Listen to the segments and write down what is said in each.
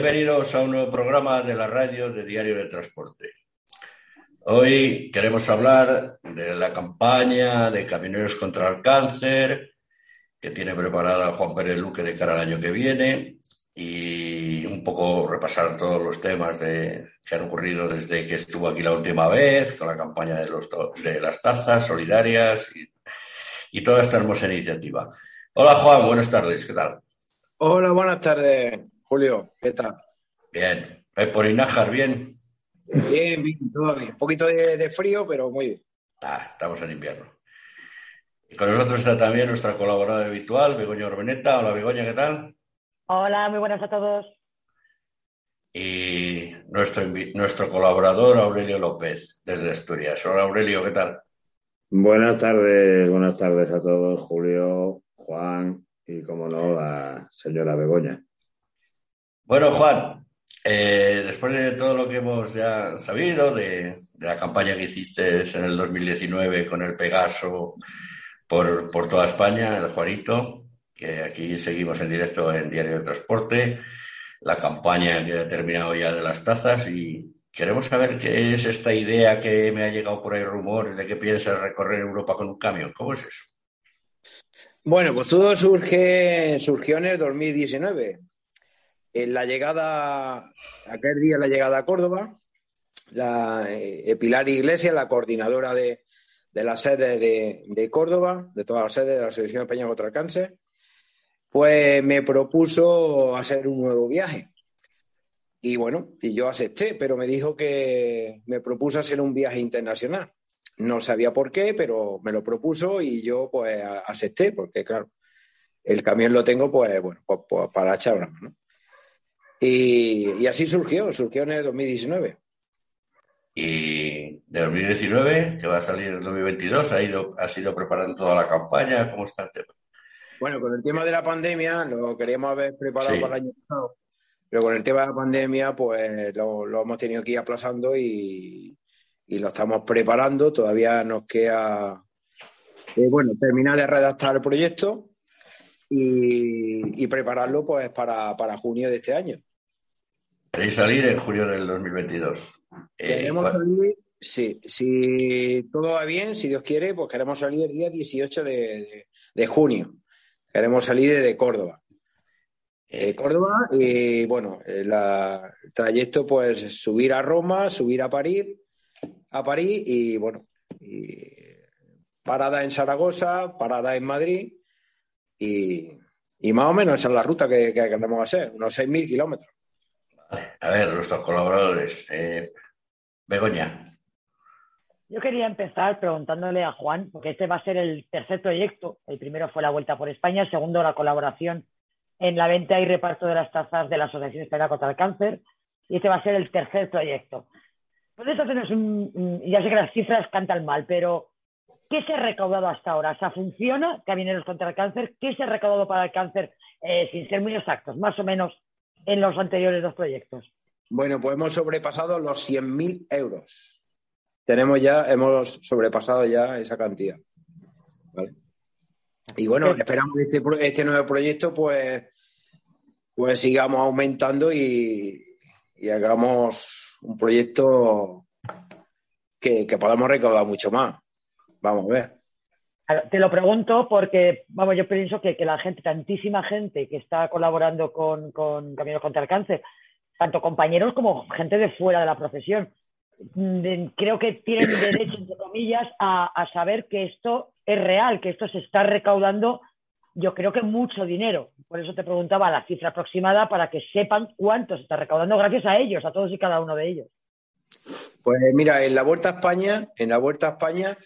Bienvenidos a un nuevo programa de la radio de Diario de Transporte. Hoy queremos hablar de la campaña de Camioneros contra el Cáncer que tiene preparada Juan Pérez Luque de cara al año que viene y un poco repasar todos los temas que han ocurrido desde que estuvo aquí la última vez, con la campaña de, los, de las tazas solidarias y, y toda esta hermosa iniciativa. Hola Juan, buenas tardes, ¿qué tal? Hola, buenas tardes. Julio, ¿qué tal? Bien. ¿Por Inájar, bien? Bien, bien, todo bien. Un poquito de, frío, pero muy bien. Ah, estamos en invierno. Y con nosotros está también nuestra colaboradora habitual, Begoña Orbeneta. Hola, Begoña, ¿qué tal? Hola, muy buenas a todos. Y nuestro, nuestro colaborador, Aurelio López, desde Asturias. Hola, Aurelio, ¿qué tal? Buenas tardes, buenas tardes a todos, Julio, Juan y, como no, la señora Begoña. Bueno, Juan, eh, después de todo lo que hemos ya sabido, de, la campaña que hiciste en el 2019 con el Pegaso por, toda España, el Juanito, que aquí seguimos en directo en Diario de Transporte, la campaña que ha terminado ya de las tazas y queremos saber qué es esta idea que me ha llegado por ahí rumores de que piensas recorrer Europa con un camión. ¿Cómo es eso? Bueno, pues todo surge, surgió en el 2019 en la llegada, aquel día la llegada a Córdoba, la eh, Pilar Iglesias, la coordinadora de, la sede de, Córdoba, de toda la sede de la Selección Española contra el Cáncer, pues me propuso hacer un nuevo viaje. Y bueno, y yo acepté, pero me dijo que me propuso hacer un viaje internacional. No sabía por qué, pero me lo propuso y yo pues acepté, porque claro, el camión lo tengo pues bueno, pues, pues para echar una mano. Y, así surgió, surgió en el 2019. Y de 2019, que va a salir en 2022, ha ido, ha sido preparando toda la campaña, ¿cómo está el tema? Bueno, con el tema de la pandemia, lo queríamos haber preparado para el año pasado, pero con el tema de la pandemia, pues lo, hemos tenido que ir aplazando y, lo estamos preparando. Todavía nos queda, eh, bueno, terminar de redactar el proyecto y, prepararlo pues para, para junio de este año. ¿Queréis salir en junio del 2022? Eh, queremos salir, sí, si todo va bien, si Dios quiere, pues queremos salir el día 18 de, junio. Queremos salir de Córdoba. Eh, Córdoba y bueno, el trayecto pues subir a Roma, subir a París, a París y bueno, parada en Zaragoza, parada en Madrid y, más o menos esa es la ruta que, que queremos hacer, unos 6.000 kilómetros. A ver, nuestros colaboradores. Eh, Begoña. Yo quería empezar preguntándole a Juan, porque este va a ser el tercer proyecto. El primero fue la Vuelta por España, el segundo la colaboración en la venta y reparto de las tazas de la Asociación Española contra el Cáncer, y este va a ser el tercer proyecto. Puedes hacernos un, ya sé que las cifras cantan mal, pero ¿qué se ha recaudado hasta ahora? ¿O sea, funciona Camineros contra el Cáncer? ¿Qué se ha recaudado para el cáncer, eh, sin ser muy exactos, más o menos en los anteriores dos proyectos? Bueno, pues hemos sobrepasado los 100.000 euros. Tenemos ya, hemos sobrepasado ya esa cantidad. Y bueno, esperamos que este, este, nuevo proyecto pues, pues sigamos aumentando y, hagamos un proyecto que, que podamos recaudar mucho más. Vamos a ver. Te lo pregunto porque, vamos, yo pienso que, la gente, tantísima gente que está colaborando con, con Caminos contra el Cáncer, tanto compañeros como gente de fuera de la profesión, mm, creo que tienen derecho, entre comillas, a, saber que esto es real, que esto se está recaudando, yo creo que mucho dinero. Por eso te preguntaba la cifra aproximada para que sepan cuánto se está recaudando gracias a ellos, a todos y cada uno de ellos. Pues mira, en la Vuelta a España, en la Vuelta a España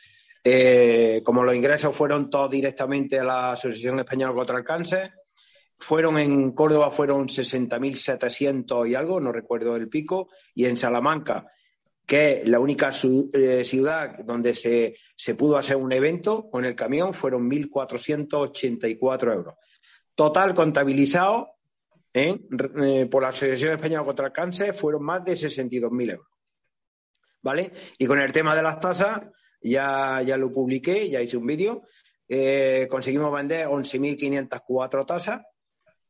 eh, como los ingresos fueron todos directamente a la Asociación Española contra el Cáncer, fueron en Córdoba fueron 60.700 y algo, no recuerdo el pico, y en Salamanca, que es la única eh, ciudad donde se, pudo hacer un evento con el camión, fueron 1.484 euros. Total contabilizado ¿eh? por la Asociación Española contra el Cáncer fueron más de 62.000 euros. ¿Vale? Y con el tema de las tasas, ya, ya lo publiqué, ya hice un vídeo. Eh, conseguimos vender 11.504 tasas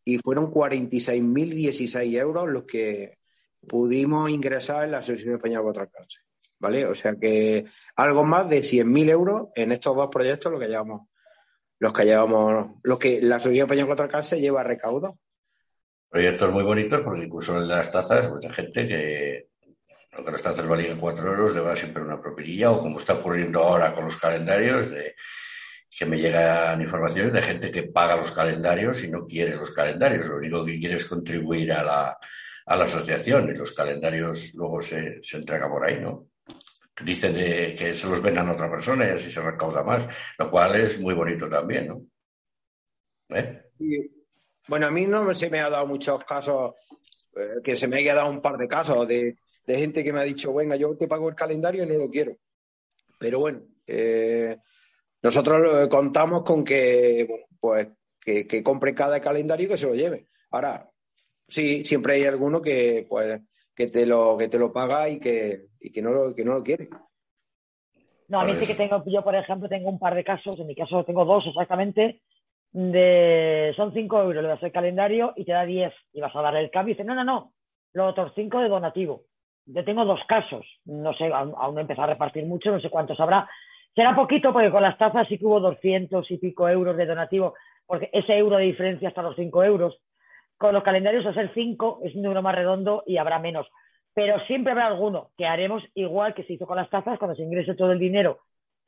y fueron 46.016 euros los que pudimos ingresar en la Asociación Española contra el Cáncer. ¿Vale? O sea que algo más de 100.000 euros en estos dos proyectos, lo que llevamos, los que llevamos, lo que la Asociación Española contra el Cáncer lleva recaudo. Proyectos muy bonitos, porque incluso de las tazas, mucha gente que, aunque las tazas valían 4 euros, le va siempre una propinilla, o como está ocurriendo ahora con los calendarios, de, que me llegan informaciones de gente que paga los calendarios y no quiere los calendarios. Lo único que quiere es contribuir a la, a la asociación y los calendarios luego se, se entregan por ahí, ¿no? Dicen de que se los vendan a otra persona y así se recauda más, lo cual es muy bonito también, ¿no? ¿Eh? Bueno, a mí no se me ha dado muchos casos, eh, que se me haya dado un par de casos de, de, gente que me ha dicho, venga, yo te pago el calendario y no lo quiero. Pero bueno, eh, nosotros contamos con que, bueno, pues, que, que, compre cada calendario y que se lo lleve. Ahora, sí, siempre hay alguno que, pues, que te lo, que te lo paga y que, y que, no, lo, que no lo quiere. No, a mí sí que tengo, yo por ejemplo tengo un par de casos, en mi caso tengo dos exactamente, de son 5 euros, le das el calendario y te da 10 y vas a dar el cambio y dice, no, no, no, los otros 5 de donativo. Yo tengo dos casos, no sé, aún, no he empezado a repartir mucho, no sé cuántos habrá, Será poquito porque con las tazas sí que hubo 200 y pico euros de donativo, porque ese euro de diferencia hasta los 5 euros. Con los calendarios a ser 5 es un número más redondo y habrá menos. Pero siempre habrá alguno que haremos igual que se hizo con las tazas cuando se ingrese todo el dinero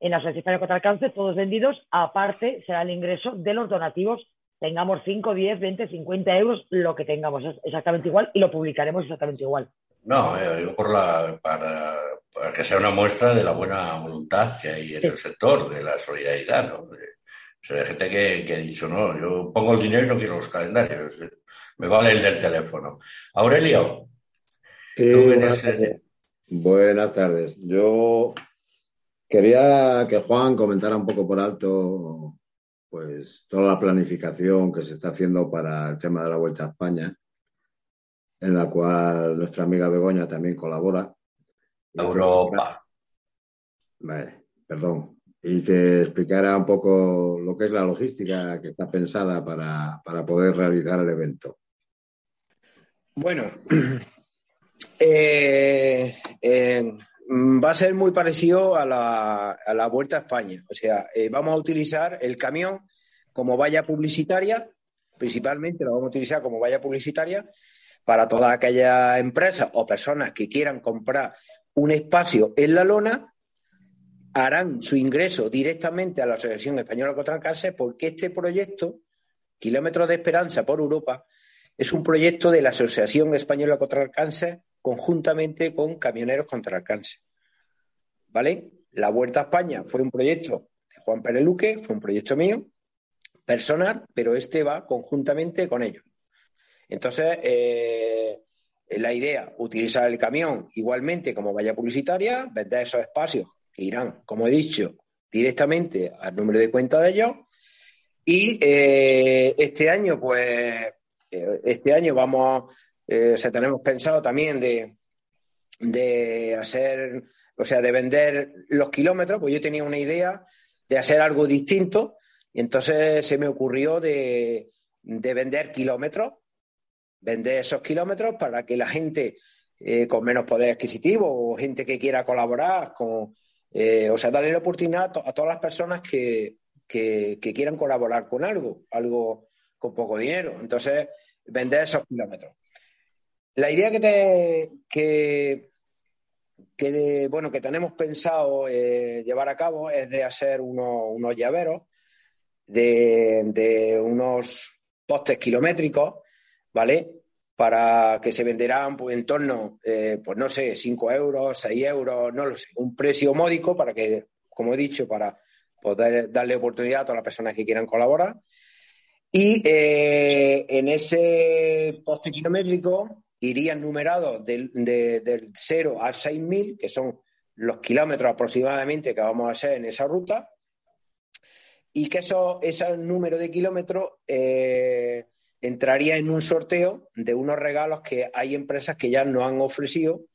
en la Asociación contra el Cáncer, todos vendidos. Aparte será el ingreso de los donativos tengamos 5, 10, 20, 50 euros, lo que tengamos es exactamente igual y lo publicaremos exactamente igual. No, eh, digo por la, para, para, que sea una muestra de la buena voluntad que hay en sí. el sector, de la solidaridad, ¿no? De, o sea, hay gente que, que, ha dicho, no, yo pongo el dinero y no quiero los calendarios, me vale el del teléfono. Aurelio, sí, buenas, tardes. buenas tardes. Yo quería que Juan comentara un poco por alto pues toda la planificación que se está haciendo para el tema de la Vuelta a España en la cual nuestra amiga Begoña también colabora. Europa. Vale, perdón. Y que explicara un poco lo que es la logística que está pensada para, para poder realizar el evento. Bueno, eh, va a ser muy parecido a la, Vuelta a España. O sea, eh, vamos a utilizar el camión como valla publicitaria, principalmente lo vamos a utilizar como valla publicitaria para todas aquellas empresas o personas que quieran comprar un espacio en la lona, harán su ingreso directamente a la Asociación Española contra el Cáncer porque este proyecto, Kilómetros de Esperanza por Europa, es un proyecto de la Asociación Española contra el Cáncer conjuntamente con Camioneros contra el Cáncer. ¿Vale? La Vuelta a España fue un proyecto de Juan Pérez Luque, fue un proyecto mío, personal, pero este va conjuntamente con ellos. Entonces, eh, la idea, utilizar el camión igualmente como valla publicitaria, vender esos espacios que irán, como he dicho, directamente al número de cuenta de ellos. Y eh, este año, pues, eh, este año vamos, eh, o sea, tenemos pensado también de, de hacer, o sea, de vender los kilómetros, pues yo tenía una idea de hacer algo distinto y entonces se me ocurrió de, de vender kilómetros vender esos kilómetros para que la gente eh, con menos poder adquisitivo o gente que quiera colaborar, con, eh, o sea, darle la oportunidad a, to a todas las personas que, que, quieran colaborar con algo, algo con poco dinero. Entonces, vender esos kilómetros. La idea que, te, que, que de, bueno, que tenemos pensado eh, llevar a cabo es de hacer unos, unos llaveros de, de unos postes kilométricos ¿vale? Para que se venderán pues, en torno, eh, pues no sé, 5 euros, 6 euros, no lo sé, un precio módico para que, como he dicho, para poder darle oportunidad a todas las personas que quieran colaborar. Y eh, en ese poste kilométrico irían numerados del, de, del 0 al 6.000, que son los kilómetros aproximadamente que vamos a hacer en esa ruta, y que eso, ese número de kilómetros eh, entraría en un sorteo de unos regalos que hay empresas que ya nos han ofrecido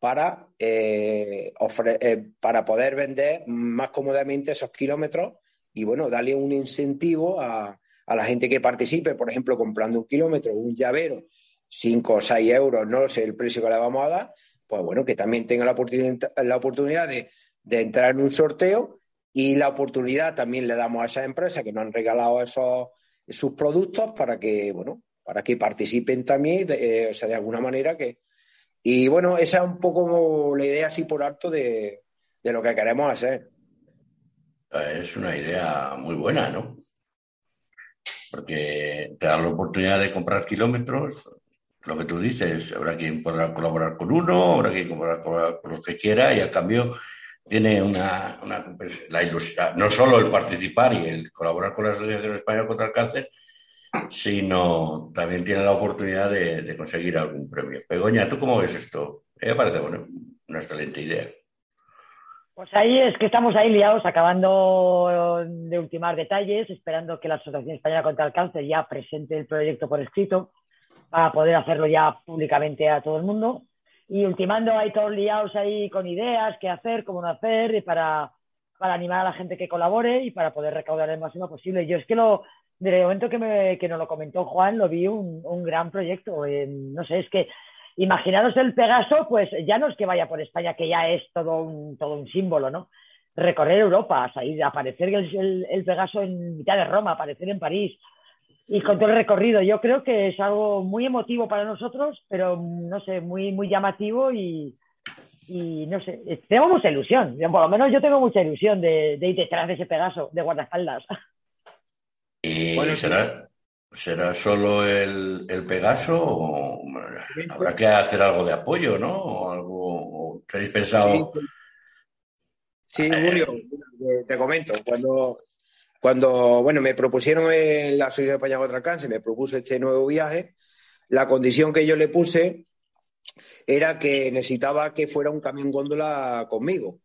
para, eh, eh, para poder vender más cómodamente esos kilómetros y, bueno, darle un incentivo a, a la gente que participe, por ejemplo, comprando un kilómetro, un llavero, 5 o 6 euros, no sé el precio que le vamos a dar, pues bueno, que también tenga la oportunidad, la oportunidad de, entrar en un sorteo y la oportunidad también le damos a esas empresas que nos han regalado esos sus productos para que, bueno, para que participen también, eh, o sea, de alguna manera que... Y bueno, esa es un poco la idea así por alto de, de lo que queremos hacer. Es una idea muy buena, ¿no? Porque te da la oportunidad de comprar kilómetros, lo que tú dices, habrá quien podrá colaborar con uno, habrá quien podrá colaborar con lo que quiera y a cambio tiene una, la ilusión, no solo el participar y el colaborar con la Asociación Española contra el Cáncer, sino también tiene la oportunidad de, conseguir algún premio. Begoña, ¿tú cómo ves esto? me parece bueno, una excelente idea. Pues ahí es que estamos ahí liados, acabando de ultimar detalles, esperando que la Asociación Española contra el Cáncer ya presente el proyecto por escrito para poder hacerlo ya públicamente a todo el mundo. Y ultimando ahí todos liados ahí con ideas, qué hacer, cómo no hacer, y para, para animar a la gente que colabore y para poder recaudar el máximo posible. Yo es que lo, desde el momento que, me, que nos lo comentó Juan, lo vi un, un gran proyecto. no sé, es que imaginaros el Pegaso, pues ya no es que vaya por España, que ya es todo un, todo un símbolo, ¿no? Recorrer Europa, salir, aparecer el, el Pegaso en mitad de Roma, aparecer en París, y con todo el recorrido. Yo creo que es algo muy emotivo para nosotros, pero no sé, muy, muy llamativo y, y no sé, tengo mucha ilusión. Por lo menos yo tengo mucha ilusión de, ir detrás de ese Pegaso de guardaespaldas. ¿Y bueno, será, será solo el, el Pegaso o habrá que hacer algo de apoyo, ¿no? ¿O algo, ¿Tenéis pensado? Sí, Julio, te comento, cuando cuando, bueno, me propusieron en la Sociedad de España contra el Cáncer, me propuso este nuevo viaje, la condición que yo le puse era que necesitaba que fuera un camión góndola conmigo.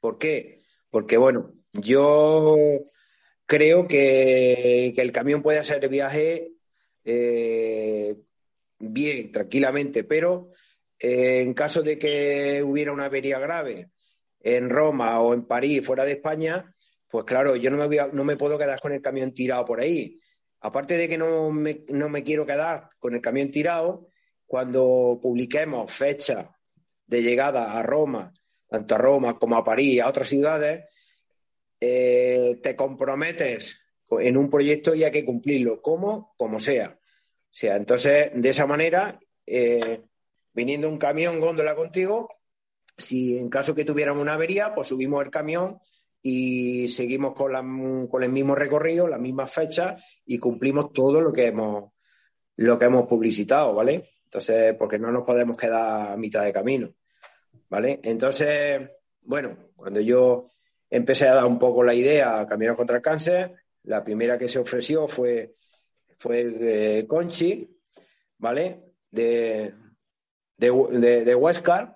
¿Por qué? Porque, bueno, yo creo que, el camión puede hacer el viaje eh, bien, tranquilamente, pero eh, en caso de que hubiera una avería grave en Roma o en París, fuera de España, pues claro, yo no me, no me puedo quedar con el camión tirado por ahí. Aparte de que no me, quiero quedar con el camión tirado, cuando publiquemos fecha de llegada a Roma, tanto a Roma como a París a otras ciudades, eh, te comprometes en un proyecto y hay que cumplirlo, como, como sea. O sea, entonces, de esa manera, eh, viniendo un camión góndola contigo, si en caso que tuviéramos una avería, pues subimos el camión y seguimos con, el mismo recorrido, las mismas fechas y cumplimos todo lo que hemos lo que hemos publicitado, ¿vale? Entonces, porque no nos podemos quedar a mitad de camino, ¿vale? Entonces, bueno, cuando yo empecé a dar un poco la idea a Caminar contra el Cáncer, la primera que se ofreció fue, fue eh, Conchi, ¿vale? De, de, de, de.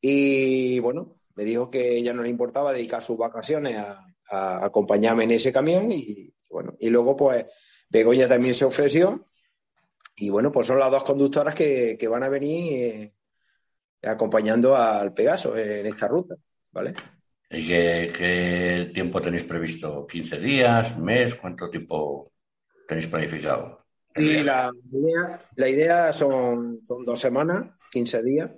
Y bueno, me dijo que ella no le importaba dedicar sus vacaciones a, acompañarme en ese camión y bueno, y luego pues Begoña también se ofreció y bueno, pues son las dos conductoras que, van a venir eh, acompañando al Pegaso en esta ruta, ¿vale? ¿Y qué, tiempo tenéis previsto? ¿15 días? ¿Mes? ¿Cuánto tiempo tenéis planificado? Y la idea, la idea son, son dos semanas, 15 días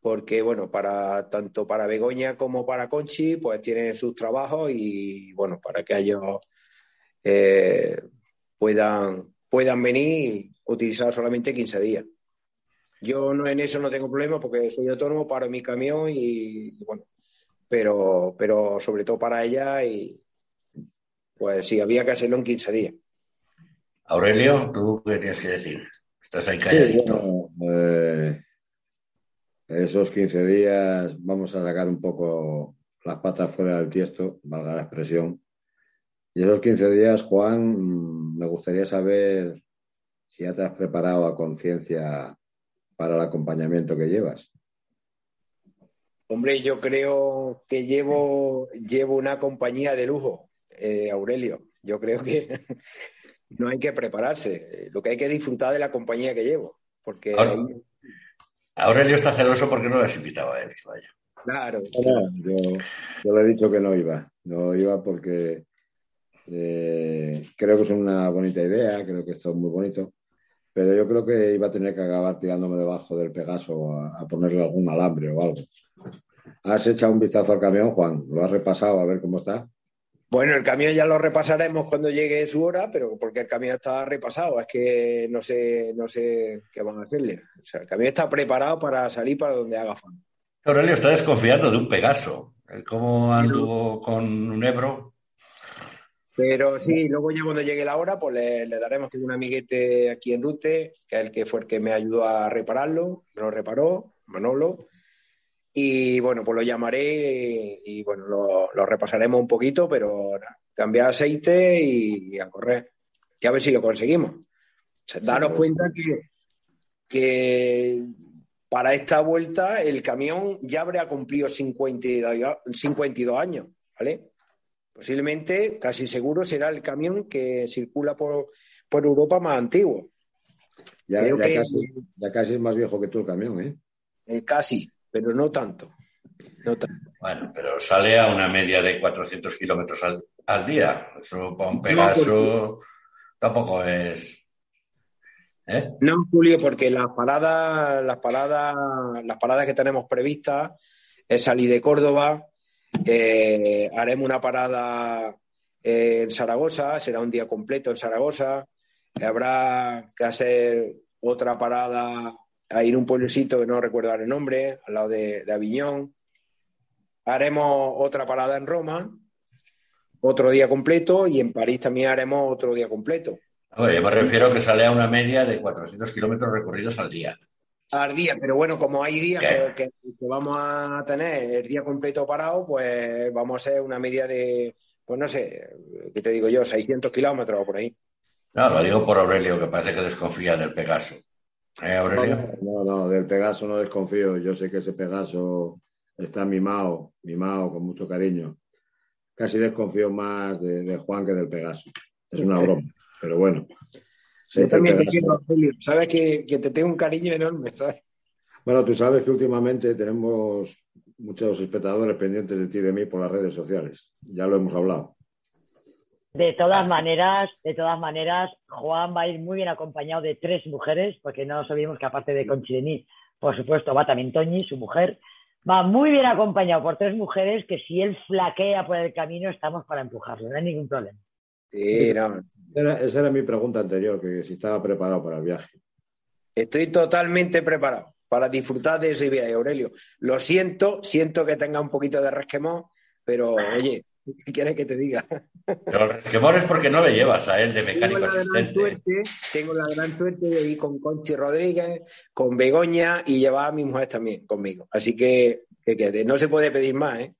porque bueno, para tanto para Begoña como para Conchi, pues tienen sus trabajos y bueno, para que ellos eh, puedan, puedan venir y utilizar solamente 15 días. Yo no en eso no tengo problema porque soy autónomo, para mi camión y, bueno, pero, pero sobre todo para ella y pues sí, había que hacerlo en 15 días. Aurelio, ¿tú qué tienes que decir? Estás ahí calladito. Eh, esos 15 días vamos a sacar un poco las patas fuera del tiesto, valga la expresión. Y esos 15 días, Juan, mm, me gustaría saber si ya te has preparado a conciencia para el acompañamiento que llevas. Hombre, yo creo que llevo, llevo una compañía de lujo, eh, Aurelio. Yo creo que no hay que prepararse. Lo que hay que disfrutar de la compañía que llevo. Porque Aurelio está celoso porque no has invitado a él. Claro. yo, le he dicho que no iba. No iba porque Eh, creo que es una bonita idea, creo que esto es muy bonito, pero yo creo que iba a tener que acabar tirándome debajo del Pegaso a, ponerle algún alambre o algo. ¿Has echado un vistazo al camión, Juan? ¿Lo has repasado a ver cómo está? Bueno, el camión ya lo repasaremos cuando llegue su hora, pero porque el camión está repasado, es que no sé, no sé qué van a hacerle. O sea, el camión está preparado para salir para donde haga falta. Aurelio está desconfiando de un Pegaso. ¿Cómo anduvo con un Ebro? Pero sí, luego ya cuando llegue la hora, pues le, daremos. Tengo un amiguete aquí en Rute, que es el que fue el que me ayudó a repararlo, me lo reparó, Manolo. Y bueno, pues lo llamaré y, bueno, lo, repasaremos un poquito, pero cambiar aceite y, a correr. Que a ver si lo conseguimos. daros cuenta que, que para esta vuelta el camión ya habría cumplido 52, 52 años, ¿vale? Posiblemente, casi seguro, será el camión que circula por, Europa más antiguo. Ya, casi, es más viejo que tú el camión, ¿eh? ¿eh? Casi, pero no tanto. no tanto. Bueno, pero sale a una media de 400 kilómetros al, día. Eso para un Pegaso tampoco es. ¿eh? No, Julio, porque las paradas, las paradas, las paradas que tenemos previstas es salir de Córdoba, eh, haremos una parada en Zaragoza, será un día completo en Zaragoza. Habrá que hacer otra parada ahí en un pueblecito que no recuerdo el nombre, al lado de, Aviñón. Haremos otra parada en Roma, otro día completo, y en París también haremos otro día completo. yo me refiero a que sale a una media de 400 kilómetros recorridos al día al día, pero bueno, como hay días que, vamos a tener el día completo parado, pues vamos a hacer una media de, pues no sé, ¿qué te digo yo? 600 kilómetros o por ahí. No, lo digo por Aurelio, que parece que desconfía del Pegaso. ¿Eh, Aurelio? No, no, del Pegaso no desconfío. Yo sé que ese Pegaso está mimado, mimado con mucho cariño. Casi desconfío más de Juan que del Pegaso. Es una broma, pero bueno. Yo también te quiero, Julio. Sabes que, te tengo un cariño enorme, ¿sabes? Bueno, tú sabes que últimamente tenemos muchos espectadores pendientes de ti y de mí por las redes sociales. Ya lo hemos hablado. De todas maneras, de todas maneras, Juan va a ir muy bien acompañado de tres mujeres, porque no nos olvidemos que aparte de Conchilení, por supuesto, va también Toñi, su mujer. Va muy bien acompañado por tres mujeres que si él flaquea por el camino, estamos para empujarlo, no hay ningún problema. Sí, no. Esa era, mi pregunta anterior, que si estaba preparado para el viaje. Estoy totalmente preparado para disfrutar de ese viaje, Aurelio. Lo siento, siento que tenga un poquito de resquemón, pero oye, ¿qué quieres que te diga? Pero el resquemón es porque no le llevas a él de mecánico tengo la Gran suerte, tengo la gran suerte de ir con Conchi Rodríguez, con Begoña y llevar a mi mujer también conmigo. Así que, que, no se puede pedir más, ¿eh?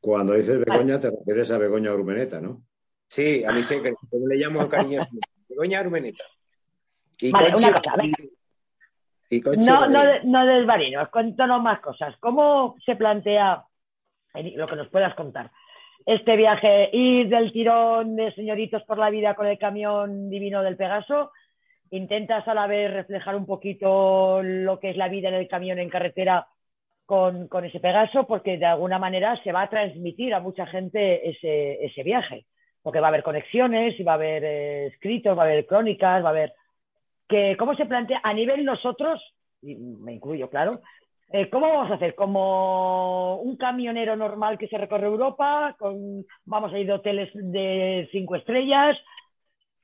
Cuando dices Begoña, te refieres a Begoña Urmeneta, ¿no? Sí, a mí sé que le llamo cariño. Begoña Armeneta. Y vale, una cosa, y no, no, no desvarinos, cuéntanos más cosas. ¿Cómo se plantea lo que nos puedas contar? Este viaje, ir del tirón de señoritos por la vida con el camión divino del Pegaso, intentas a la vez reflejar un poquito lo que es la vida en el camión en carretera con, con ese Pegaso, porque de alguna manera se va a transmitir a mucha gente ese, ese viaje porque va a haber conexiones, y va a haber eh, escritos, va a haber crónicas, va a haber... Que, ¿Cómo se plantea a nivel nosotros, y me incluyo, claro, eh, ¿cómo vamos a hacer? ¿Como un camionero normal que se recorre Europa? Con, ¿Vamos a ir de hoteles de cinco estrellas?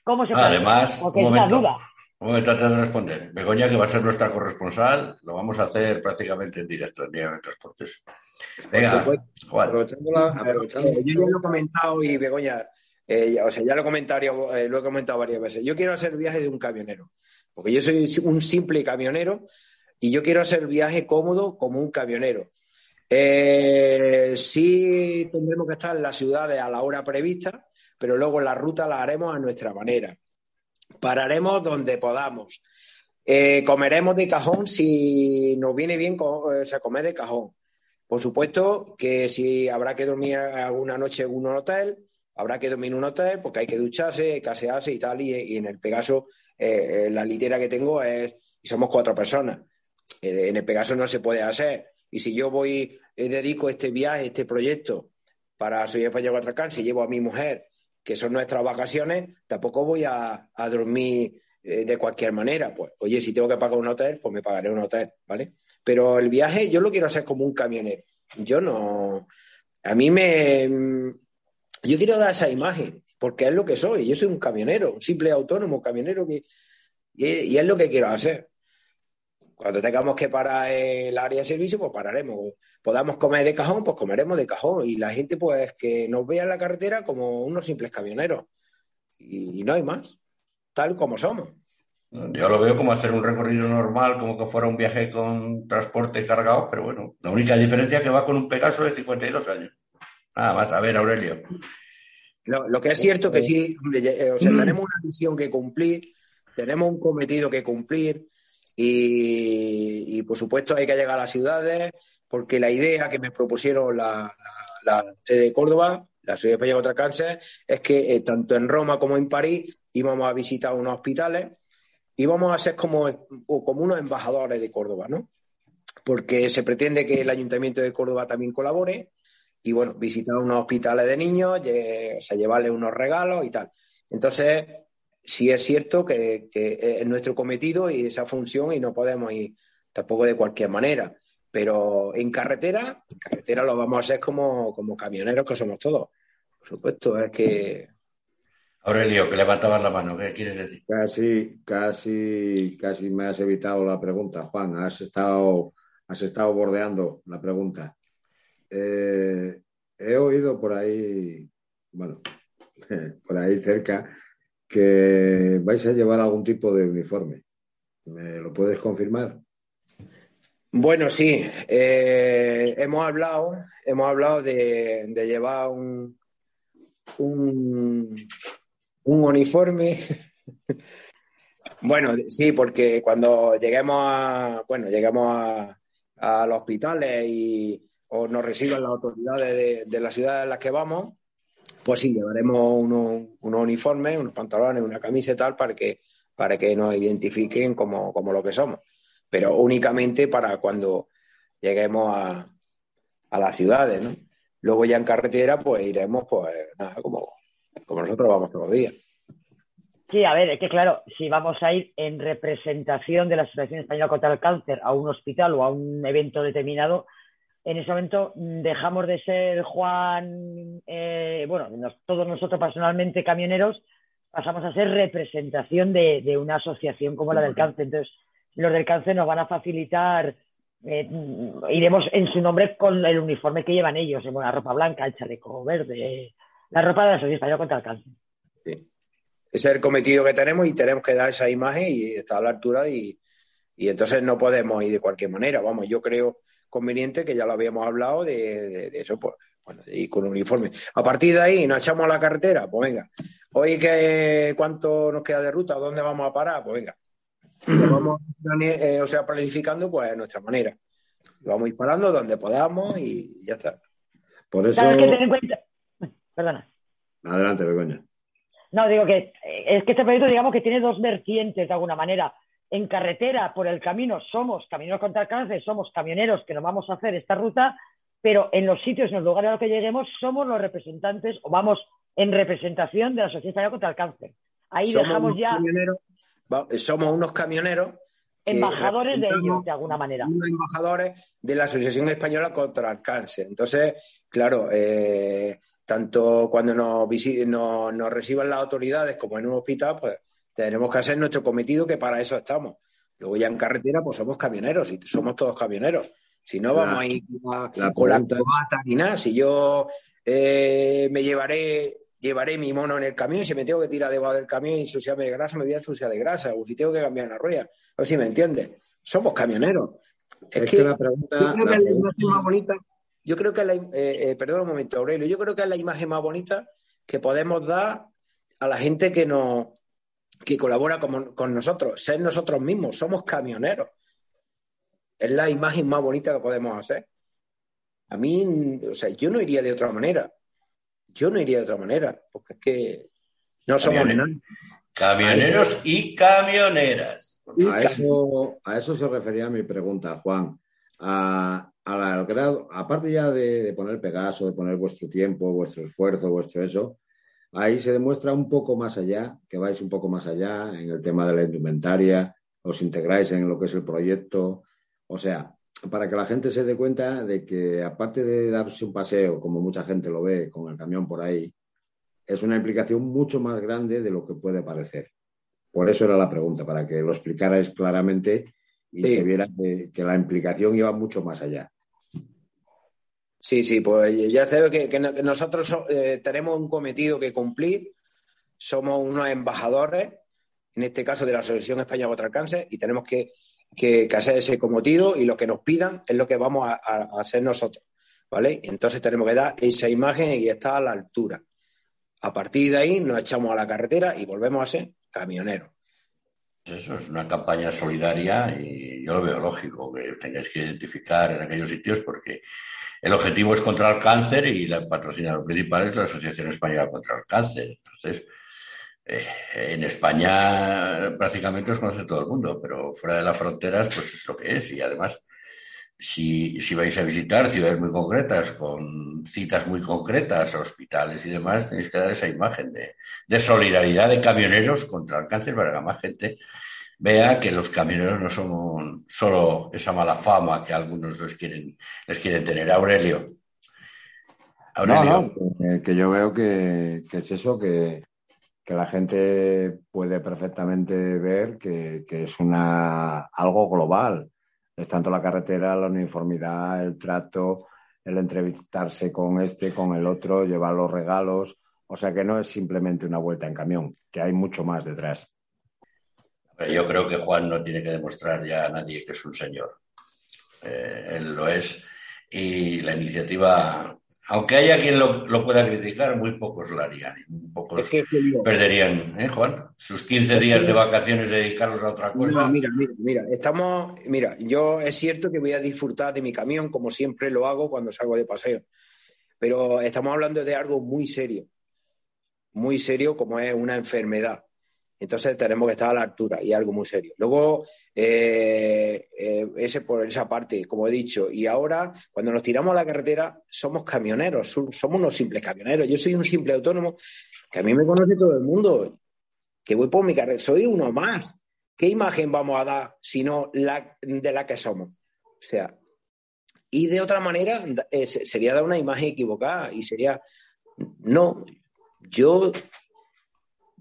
¿Cómo se Además, un momento, un momento antes de responder. Begoña, que va a ser nuestra corresponsal, lo vamos a hacer prácticamente en directo en Día de Transportes. Venga, Juan. Yo ya lo he comentado y Begoña, eh, o sea, ya lo he, comentado, eh, lo he comentado varias veces. Yo quiero hacer el viaje de un camionero, porque yo soy un simple camionero y yo quiero hacer viaje cómodo como un camionero. Eh, sí tendremos que estar en las ciudades a la hora prevista, pero luego la ruta la haremos a nuestra manera. Pararemos donde podamos. comeremos de cajón si nos viene bien o sea, comer de cajón. Por supuesto que si habrá que dormir alguna noche en un hotel, habrá que dormir en un hotel porque hay que ducharse, casearse y tal. Y, en el Pegaso, eh, eh, la litera que tengo es, y somos cuatro personas. Eh, en el Pegaso no se puede hacer. Y si yo voy, dedico este viaje, este proyecto para Soy Español Atracán, si llevo a mi mujer que son nuestras vacaciones, tampoco voy a, dormir eh, de cualquier manera. Pues, oye, si tengo que pagar un hotel, pues me pagaré un hotel, ¿vale? Pero el viaje yo lo quiero hacer como un camionero. Yo no. A mí me. Yo quiero dar esa imagen, porque es lo que soy. Yo soy un camionero, un simple autónomo camionero que. Y, es lo que quiero hacer. Cuando tengamos que parar el área de servicio, pues pararemos. Podamos comer de cajón, pues comeremos de cajón. Y la gente, pues, que nos vea en la carretera como unos simples camioneros. Y, no hay más. Tal como somos. Yo lo veo como hacer un recorrido normal, como que fuera un viaje con transporte cargado, pero bueno, la única diferencia es que va con un Pegaso de 52 años. Nada más, a ver, Aurelio. Lo, que es cierto que sí, eh, o sea, tenemos una misión que cumplir, tenemos un cometido que cumplir y, por supuesto hay que llegar a las ciudades porque la idea que me propusieron la, sede de Córdoba, la ciudad de España contra cáncer, es que eh, tanto en Roma como en París íbamos a visitar unos hospitales y vamos a ser como, como unos embajadores de Córdoba, ¿no? Porque se pretende que el Ayuntamiento de Córdoba también colabore y bueno, visitar unos hospitales de niños, o sea, llevarles unos regalos y tal. Entonces, sí es cierto que, es nuestro cometido y esa función y no podemos ir tampoco de cualquier manera. Pero en carretera, en carretera lo vamos a hacer como, como camioneros que somos todos. Por supuesto, es que. Aurelio, que levantabas la mano, ¿qué quieres decir? Casi, casi, casi me has evitado la pregunta, Juan. Has estado, has estado bordeando la pregunta. Eh, he oído por ahí, bueno, por ahí cerca, que vais a llevar algún tipo de uniforme. ¿Me lo puedes confirmar? Bueno, sí. Eh, hemos hablado, hemos hablado de, llevar un, un, uniforme. bueno, sí, porque cuando lleguemos a, bueno, lleguemos a, a los hospitales y, o nos reciban las autoridades de, la ciudad en las que vamos, pues sí, llevaremos unos, uniformes, unos pantalones, una camisa y tal para que, para que nos identifiquen como, lo que somos. Pero únicamente para cuando lleguemos a, a las ciudades, ¿no? Luego ya en carretera, pues iremos, pues nada, como, como nosotros vamos todos los días. Sí, a ver, es que claro, si vamos a ir en representación de la Asociación Española contra el Cáncer a un hospital o a un evento determinado, en ese momento dejamos de ser Juan, eh, bueno, todos nosotros personalmente camioneros, pasamos a ser representación de, una asociación como la del cáncer. Entonces, los del cáncer nos van a facilitar, eh, iremos en su nombre con el uniforme que llevan ellos, en la ropa blanca, el chaleco verde, la ropa de la Asociación Española contra el Cáncer. Sí. Ese es el cometido que tenemos y tenemos que dar esa imagen y está a la altura y, y entonces no podemos ir de cualquier manera. Vamos, yo creo conveniente, que ya lo habíamos hablado, de, eso, pues, bueno, ir con un uniforme. A partir de ahí, nos echamos a la carretera, pues venga. Hoy, que, ¿cuánto nos queda de ruta? ¿Dónde vamos a parar? Pues venga. vamos, eh, o sea, planificando, pues, de nuestra manera. Vamos a ir parando donde podamos y ya está. Por eso... Perdona. Adelante, Begoña. No, digo que es que este proyecto, digamos que tiene dos vertientes de alguna manera en carretera, por el camino, somos camioneros contra el cáncer, somos camioneros que nos vamos a hacer esta ruta, pero en los sitios, en los lugares a los que lleguemos, somos los representantes o vamos en representación de la Asociación Española contra el Cáncer. Ahí dejamos ya. Somos unos camioneros. Embajadores de ellos, de alguna manera. Unos embajadores de la Asociación Española contra el Cáncer. Entonces, claro, eh, tanto cuando nos, nos, nos reciban las autoridades como en un hospital, pues tenemos que hacer nuestro cometido, que para eso estamos. Luego ya en carretera, pues somos camioneros, y somos todos camioneros. Si no, vamos a ir con la cobata ni nada. Si yo eh, me llevaré llevaré mi mono en el camión y si me tengo que tirar debajo del camión y ensuciarme de grasa, me voy a ensuciar de grasa. O si tengo que cambiar la rueda. A ver si me entiendes. Somos camioneros. Es, que, la pregunta, yo creo que es la imagen más bonita. Yo creo que la, eh, eh, perdón un momento, Aurelio. Yo creo que es la imagen más bonita que podemos dar a la gente que nos, que colabora con, nosotros, ser nosotros mismos, somos camioneros. Es la imagen más bonita que podemos hacer. A mí, o sea, yo no iría de otra manera. Yo no iría de otra manera, porque es que no somos Camioneros y camioneras. A eso, a eso se refería mi pregunta, Juan. A, a aparte ya de, de, poner Pegaso, de poner vuestro tiempo, vuestro esfuerzo, vuestro eso, ahí se demuestra un poco más allá, que vais un poco más allá en el tema de la indumentaria, os integráis en lo que es el proyecto. O sea, para que la gente se dé cuenta de que aparte de darse un paseo, como mucha gente lo ve con el camión por ahí, es una implicación mucho más grande de lo que puede parecer. Por eso era la pregunta, para que lo explicarais claramente y se viera que, la implicación iba mucho más allá. Sí, sí, pues ya sé que, nosotros eh, tenemos un cometido que cumplir, somos unos embajadores, en este caso de la Asociación Española contra el Cáncer, y tenemos que, hacer ese cometido y lo que nos pidan es lo que vamos a, hacer nosotros, ¿vale? Entonces tenemos que dar esa imagen y estar a la altura. A partir de ahí nos echamos a la carretera y volvemos a ser camioneros. Eso es una campaña solidaria y yo lo veo lógico que tengáis que identificar en aquellos sitios porque el objetivo es contra el cáncer y el patrocinador principal es la Asociación Española contra el Cáncer. Entonces, eh, en España prácticamente os conoce todo el mundo, pero fuera de las fronteras, pues es lo que es. Y además, si, si vais a visitar ciudades muy concretas, con citas muy concretas, hospitales y demás, tenéis que dar esa imagen de, de solidaridad de camioneros contra el cáncer para que más gente vea que los camioneros no son solo esa mala fama que algunos les quieren, les quieren tener. Aurelio. Aurelio. No, que yo veo que, es eso, que, que, la gente puede perfectamente ver que, que, es una algo global. Es tanto la carretera, la uniformidad, el trato, el entrevistarse con este, con el otro, llevar los regalos. O sea que no es simplemente una vuelta en camión, que hay mucho más detrás. Yo creo que Juan no tiene que demostrar ya a nadie que es un señor. Eh, él lo es. Y la iniciativa, aunque haya quien lo, pueda criticar, muy pocos la harían. Muy pocos perderían, ¿eh, Juan? Sus 15 días de vacaciones dedicarlos a otra cosa. mira, mira, mira. Estamos, mira, yo es cierto que voy a disfrutar de mi camión como siempre lo hago cuando salgo de paseo. Pero estamos hablando de algo muy serio. Muy serio como es una enfermedad entonces tenemos que estar a la altura y algo muy serio. Luego, eh, eh, ese por esa parte, como he dicho, y ahora cuando nos tiramos a la carretera somos camioneros, somos unos simples camioneros. Yo soy un simple autónomo que a mí me conoce todo el mundo, que voy por mi carrera, soy uno más. ¿Qué imagen vamos a dar si no la de la que somos? O sea, y de otra manera eh, sería dar una imagen equivocada y sería, no, yo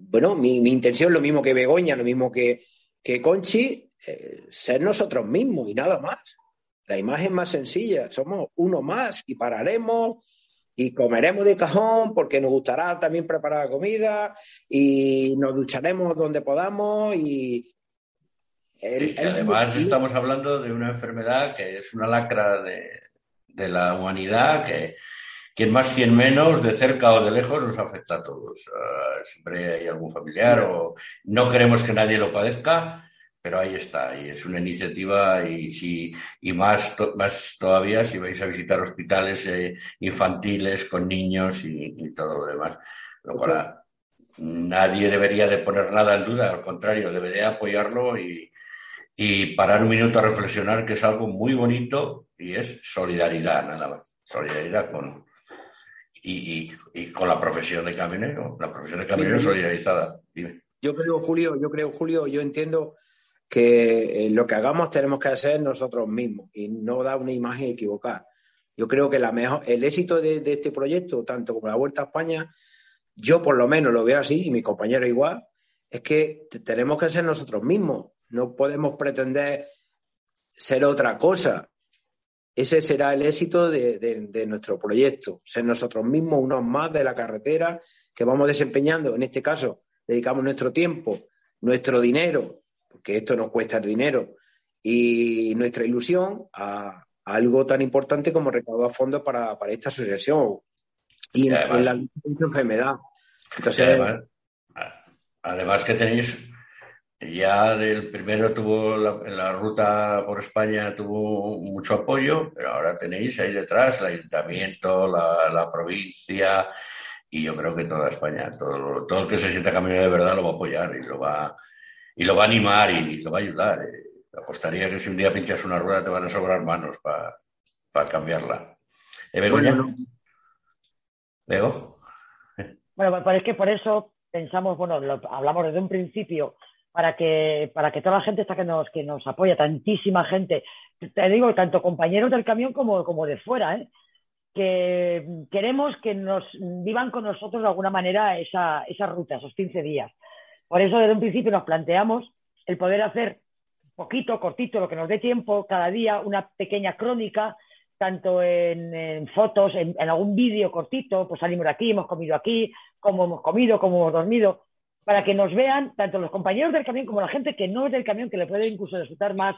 bueno, mi, intención es lo mismo que Begoña, lo mismo que, que Conchi, eh, ser nosotros mismos y nada más. La imagen más sencilla, somos uno más y pararemos y comeremos de cajón porque nos gustará también preparar comida y nos ducharemos donde podamos y... además estamos hablando de una enfermedad que es una lacra de, de la humanidad que quien más, quien menos, de cerca o de lejos, nos afecta a todos. Ah, siempre hay algún familiar o no queremos que nadie lo padezca, pero ahí está. Y es una iniciativa y, si, y más, más todavía si vais a visitar hospitales eh, infantiles con niños y, todo lo demás. Lo cual, nadie debería de poner nada en duda, al contrario, debería apoyarlo y, y parar un minuto a reflexionar que es algo muy bonito y es solidaridad, nada más. Solidaridad con, y, con la profesión de camionero, la profesión de camionero solidarizada. Yo creo, Julio, yo creo, Julio, yo entiendo que eh, lo que hagamos tenemos que hacer nosotros mismos y no dar una imagen equivocada. Yo creo que la mejor, el éxito de, este proyecto, tanto como la Vuelta a España, yo por lo menos lo veo así y mi compañero igual, es que tenemos que ser nosotros mismos. No podemos pretender ser otra cosa. Ese será el éxito de, nuestro proyecto, ser nosotros mismos unos más de la carretera que vamos desempeñando. En este caso, dedicamos nuestro tiempo, nuestro dinero, porque esto nos cuesta el dinero, y nuestra ilusión a, algo tan importante como recaudar fondos para, esta asociación y, en, la lucha contra enfermedad. Entonces, además, además que tenéis ya del primero tuvo la, ruta por España tuvo mucho apoyo, pero ahora tenéis ahí detrás el ayuntamiento, la, provincia y yo creo que toda España, todo, todo el que se sienta camionero de verdad lo va a apoyar y lo va y lo va a animar y lo va a ayudar. Eh. Apostaría que si un día pinchas una rueda te van a sobrar manos para cambiarla. ¿Eh, Bueno, pues es que por eso pensamos, bueno, hablamos desde un principio para que, para que toda la gente esta que nos, que nos apoya, tantísima gente, te digo, tanto compañeros del camión como, como de fuera, ¿eh? que queremos que nos vivan con nosotros de alguna manera esa, esa ruta, esos 15 días. Por eso desde un principio nos planteamos el poder hacer poquito, cortito, lo que nos dé tiempo, cada día una pequeña crónica, tanto en, fotos, en, algún vídeo cortito, pues salimos de aquí, hemos comido aquí, cómo hemos comido, cómo hemos dormido, para que nos vean tanto los compañeros del camión como la gente que no es del camión, que le puede incluso resultar más,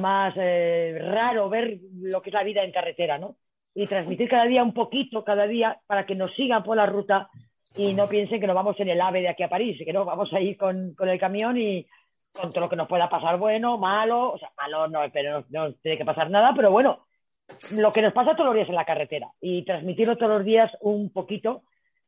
más eh, raro ver lo que es la vida en carretera, ¿no? Y transmitir cada día un poquito, cada día, para que nos sigan por la ruta y no piensen que nos vamos en el AVE de aquí a París, que no, vamos a ir con, con el camión y, con todo lo que nos pueda pasar bueno, malo, o sea, malo no, pero no, tiene que pasar nada, pero bueno, lo que nos pasa todos los días en la carretera y transmitirlo todos los días un poquito,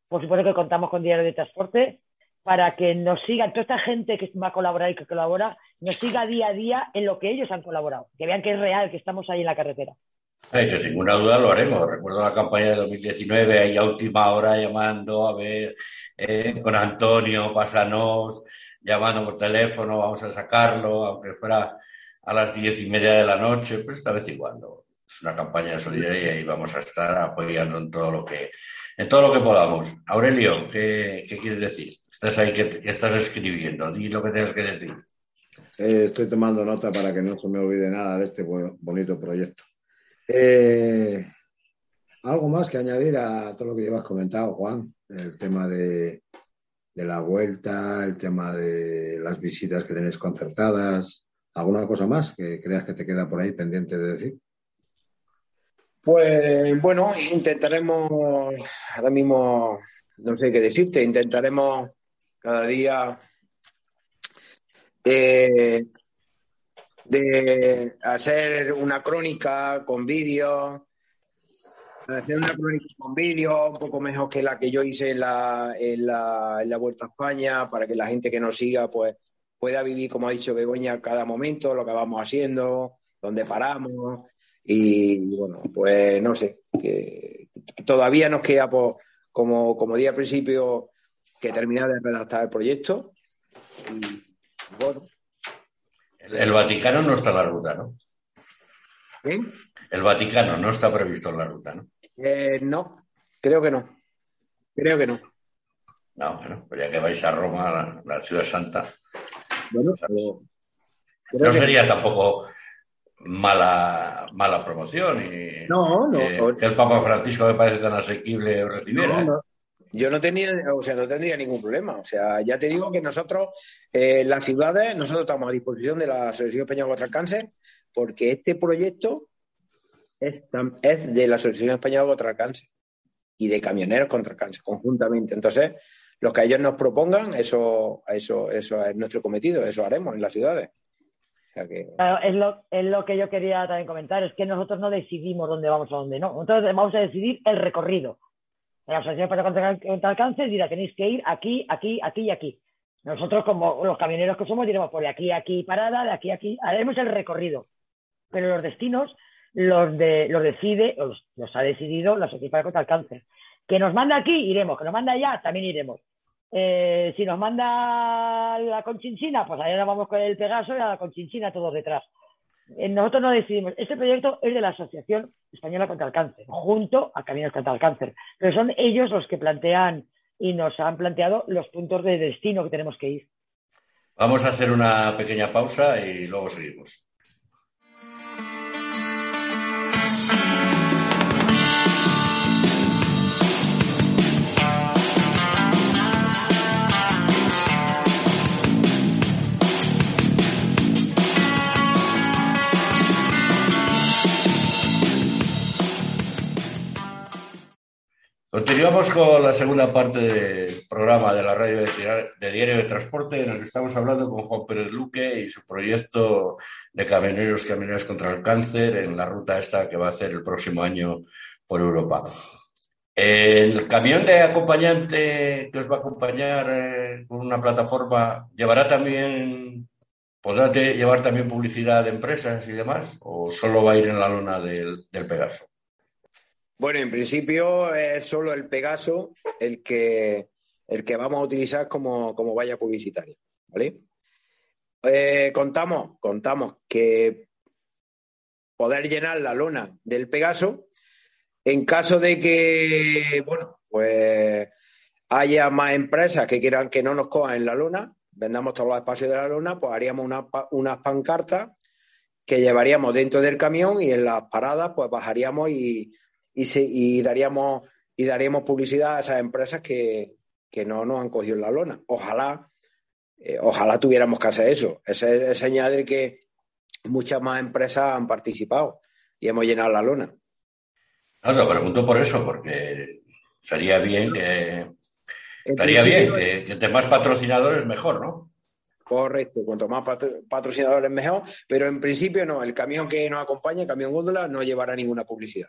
por supuesto que contamos con Diario de Transporte, para que nos sigan, toda esta gente que va a colaborar y que colabora, nos siga día a día en lo que ellos han colaborado, que vean que es real, que estamos ahí en la carretera. que sin ninguna duda lo haremos. Recuerdo la campaña de 2019, ahí a última hora llamando a ver eh, con Antonio, pásanos, llamando por teléfono, vamos a sacarlo, aunque fuera a las diez y media de la noche, pues esta vez igual, Es una campaña solidaria y vamos a estar apoyando en todo lo que, en todo lo que podamos. Aurelio, ¿qué, quieres decir? Estás ahí, ¿qué, estás escribiendo? Di lo que tienes que decir. Eh, estoy tomando nota para que no se me olvide nada de este bonito proyecto. Eh, ¿Algo más que añadir a todo lo que llevas comentado, Juan? El tema de, de la vuelta, el tema de las visitas que tenéis concertadas. ¿Alguna cosa más que creas que te queda por ahí pendiente de decir? Pues bueno, intentaremos, ahora mismo no sé qué decirte, intentaremos cada día eh, de hacer una crónica con vídeos, hacer una crónica con vídeo un poco mejor que la que yo hice en la, en la, la Vuelta a España, para que la gente que nos siga pues pueda vivir, como ha dicho Begoña, cada momento, lo que vamos haciendo, dónde paramos. Y bueno, pues no sé, que, todavía nos queda, pues, como, como dije al principio, que terminar de redactar el proyecto. Y bueno. El, Vaticano no está en la ruta, ¿no? ¿Eh? El Vaticano no está previsto en la ruta, ¿no? Eh, no, creo que no. Creo que no. No, bueno, pues ya que vais a Roma, la, ciudad santa. Bueno, no sería tampoco mala, mala promoción y no, no, el Papa Francisco me parece tan asequible recibiera. No, Yo no tenía, o sea, no tendría ningún problema. O sea, ya te digo que nosotros, eh, las ciudades, nosotros estamos a disposición de la Asociación Española contra el Cáncer, porque este proyecto es, es de la Asociación Española contra el Cáncer y de camioneros contra el cáncer, conjuntamente. Entonces, lo que ellos nos propongan, eso, eso, eso es nuestro cometido, eso haremos en las ciudades. Es, lo, es lo que yo quería también comentar, es que nosotros no decidimos dónde vamos o dónde no. Nosotros vamos a decidir el recorrido. La Asociación Española contra Cáncer dirá, tenéis que ir aquí, aquí, aquí y aquí. Nosotros, como los camioneros que somos, diremos, por de aquí, aquí, parada, de aquí, aquí, haremos el recorrido. Pero los destinos los, de, los decide, los, los ha decidido la Sociedad contra el Cáncer. Que nos manda aquí, iremos. Que nos manda allá, también iremos. Eh, si nos manda la Conchinchina, pues allá vamos con el Pegaso y a la Conchinchina todos detrás. Eh, nosotros no decidimos. Este proyecto es de la Asociación Española contra el Cáncer, junto a Caminos contra el Cáncer. Pero son ellos los que plantean y nos han planteado los puntos de destino que tenemos que ir. Vamos a hacer una pequeña pausa y luego seguimos. Continuamos con la segunda parte del programa de la radio de, Diario de Transporte, en el que estamos hablando con Juan Pérez Luque y su proyecto de camioneros, camioneros contra el cáncer en la ruta esta que va a hacer el próximo año por Europa. El camión de acompañante que os va a acompañar eh, con una plataforma, ¿llevará también, podrá llevar también publicidad de empresas y demás? ¿O solo va a ir en la luna del Pegaso? Bueno, en principio es solo el Pegaso el que, el que vamos a utilizar como, como valla publicitaria. ¿vale? Eh, contamos, contamos que poder llenar la lona del Pegaso en caso de que, bueno, pues haya más empresas que quieran que no nos cojan en la lona, vendamos todos los espacios de la lona, pues haríamos unas pancartas que llevaríamos dentro del camión y en las paradas pues bajaríamos y, y, daríamos y daríamos publicidad a esas empresas que, no nos han cogido en la lona. Ojalá, eh, ojalá tuviéramos que hacer eso. Ese es señal de que muchas más empresas han participado y hemos llenado la lona. No, te pregunto por eso, porque sería bien que estaría bien que, que más patrocinadores mejor, ¿no? Correcto, cuanto más patrocinadores mejor, pero en principio no, el camión que nos acompaña, el camión góndola, no llevará ninguna publicidad.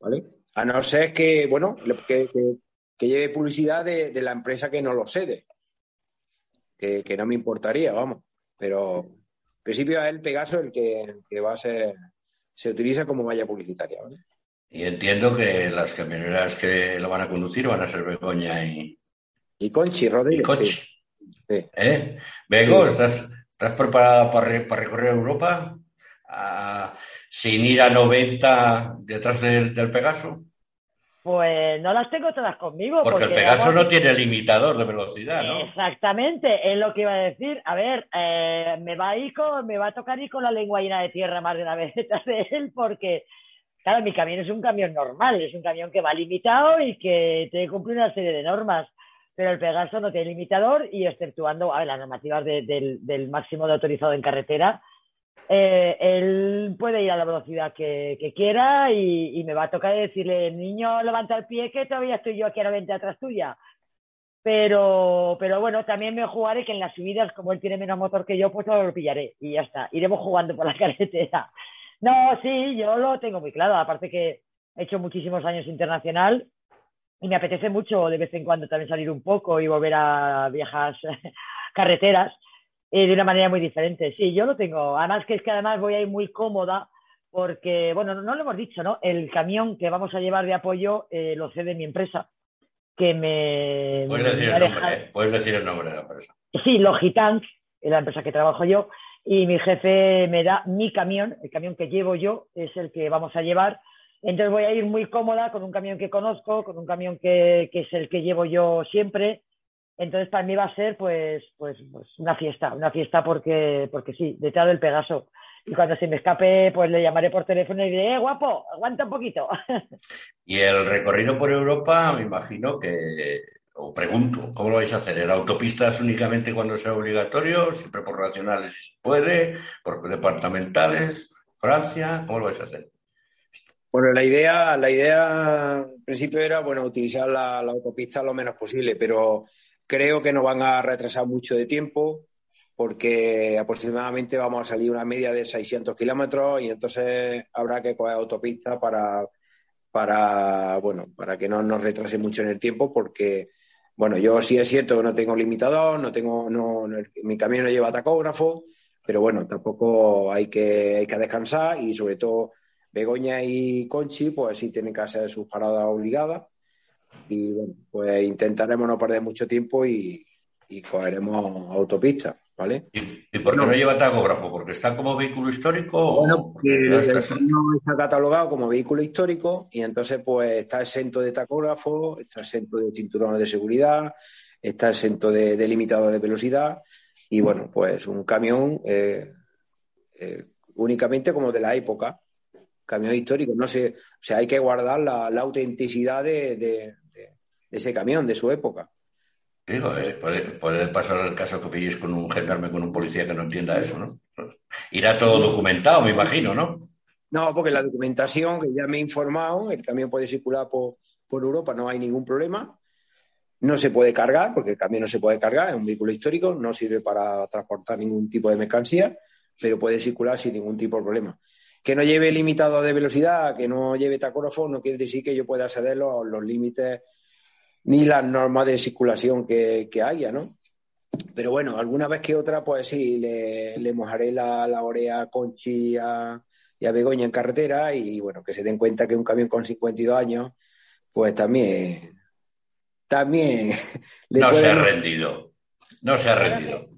¿Vale? A no ser que, bueno, que, lleve publicidad de, la empresa que nos lo cede. Que, no me importaría, vamos. Pero en principio es el Pegaso el que, va a ser, se utiliza como valla publicitaria, ¿vale? Y entiendo que las camioneras que lo van a conducir van a ser Begoña y... Y Conchi Rodríguez. Y Conchi. ¿Eh? Vengo, ¿estás, ¿estás preparada para, recorrer Europa sin ir a 90 detrás del, Pegaso? Pues no las tengo todas conmigo. Porque, el Pegaso no tiene limitador de velocidad, ¿no? Exactamente, es lo que iba a decir. A ver, eh, me va a ir me va a tocar ir con la lengua llena de tierra más de una vez detrás de él, porque, claro, mi camión es un camión normal, es un camión que va limitado y que tiene que cumplir una serie de normas pero el Pegaso no tiene limitador y exceptuando a ver, las normativas del, máximo de autorizado en carretera, eh, él puede ir a la velocidad que, quiera y, me va a tocar decirle, niño, levanta el pie que todavía estoy yo aquí a 90 atrás tuya. Pero, pero bueno, también me jugaré que en las subidas, como él tiene menos motor que yo, pues lo pillaré y ya está. Iremos jugando por la carretera. No, sí, yo lo tengo muy claro. Aparte que he hecho muchísimos años internacional y me apetece mucho de vez en cuando también salir un poco y volver a viejas carreteras eh, de una manera muy diferente. Sí, yo lo tengo. Además que es que además voy a ir muy cómoda porque, bueno, no, lo hemos dicho, ¿no? El camión que vamos a llevar de apoyo eh, lo cede mi empresa, que me... Puedes, decir, el nombre, ¿eh? Puedes decir el nombre de la empresa. Sí, Logitank, es la empresa que trabajo yo, y mi jefe me da mi camión, el camión que llevo yo es el que vamos a llevar entonces voy a ir muy cómoda con un camión que conozco, con un camión que, es el que llevo yo siempre. Entonces para mí va a ser pues, pues, pues, una fiesta, una fiesta porque, porque sí, detrás del Pegaso. Y cuando se me escape, pues le llamaré por teléfono y diré, eh, guapo, aguanta un poquito. Y el recorrido por Europa, me imagino que, o pregunto, ¿cómo lo vais a hacer? ¿En autopistas únicamente cuando sea obligatorio? ¿Siempre por nacionales si se puede? ¿Por departamentales? ¿Francia? ¿Cómo lo vais a hacer? Bueno, la idea, la idea en principio era bueno utilizar la, autopista lo menos posible, pero creo que nos van a retrasar mucho de tiempo porque aproximadamente vamos a salir una media de 600 kilómetros y entonces habrá que coger autopista para, para, bueno, para que no nos retrase mucho en el tiempo porque, bueno, yo sí es cierto que no tengo limitador, no tengo, no, mi camión no lleva tacógrafo, pero bueno, tampoco hay que, hay que descansar y sobre todo Begoña y Conchi, pues sí tienen que hacer sus paradas obligadas. Y bueno, pues intentaremos no perder mucho tiempo y, cogeremos autopista, ¿vale? ¿Y, por qué no, lleva tacógrafo? ¿Porque está como vehículo histórico? Bueno, porque el no está catalogado como vehículo histórico y entonces pues está exento de tacógrafo, está exento de cinturones de seguridad, está exento de, de limitador de velocidad y bueno, pues un camión eh, eh, únicamente como de la época, camión histórico. No sé, o sea, hay que guardar la, autenticidad de, ese camión, de su época. Sí, puede, pasar el caso que pilléis con un gendarme, con un policía que no entienda eso, ¿no? Irá todo documentado, me imagino, ¿no? No, porque la documentación, que ya me he informado, el camión puede circular por, por Europa, no hay ningún problema. No se puede cargar, porque el camión no se puede cargar, es un vehículo histórico, no sirve para transportar ningún tipo de mercancía, pero puede circular sin ningún tipo de problema que no lleve limitado de velocidad, que no lleve tacógrafo, no quiere decir que yo pueda acceder a los, límites ni las normas de circulación que, haya, ¿no? Pero bueno, alguna vez que otra, pues sí, le, mojaré la, la oreja a Conchi y a Begoña en carretera y bueno, que se den cuenta que un camión con 52 años, pues también, también... no se ha rendido, no se ha rendido.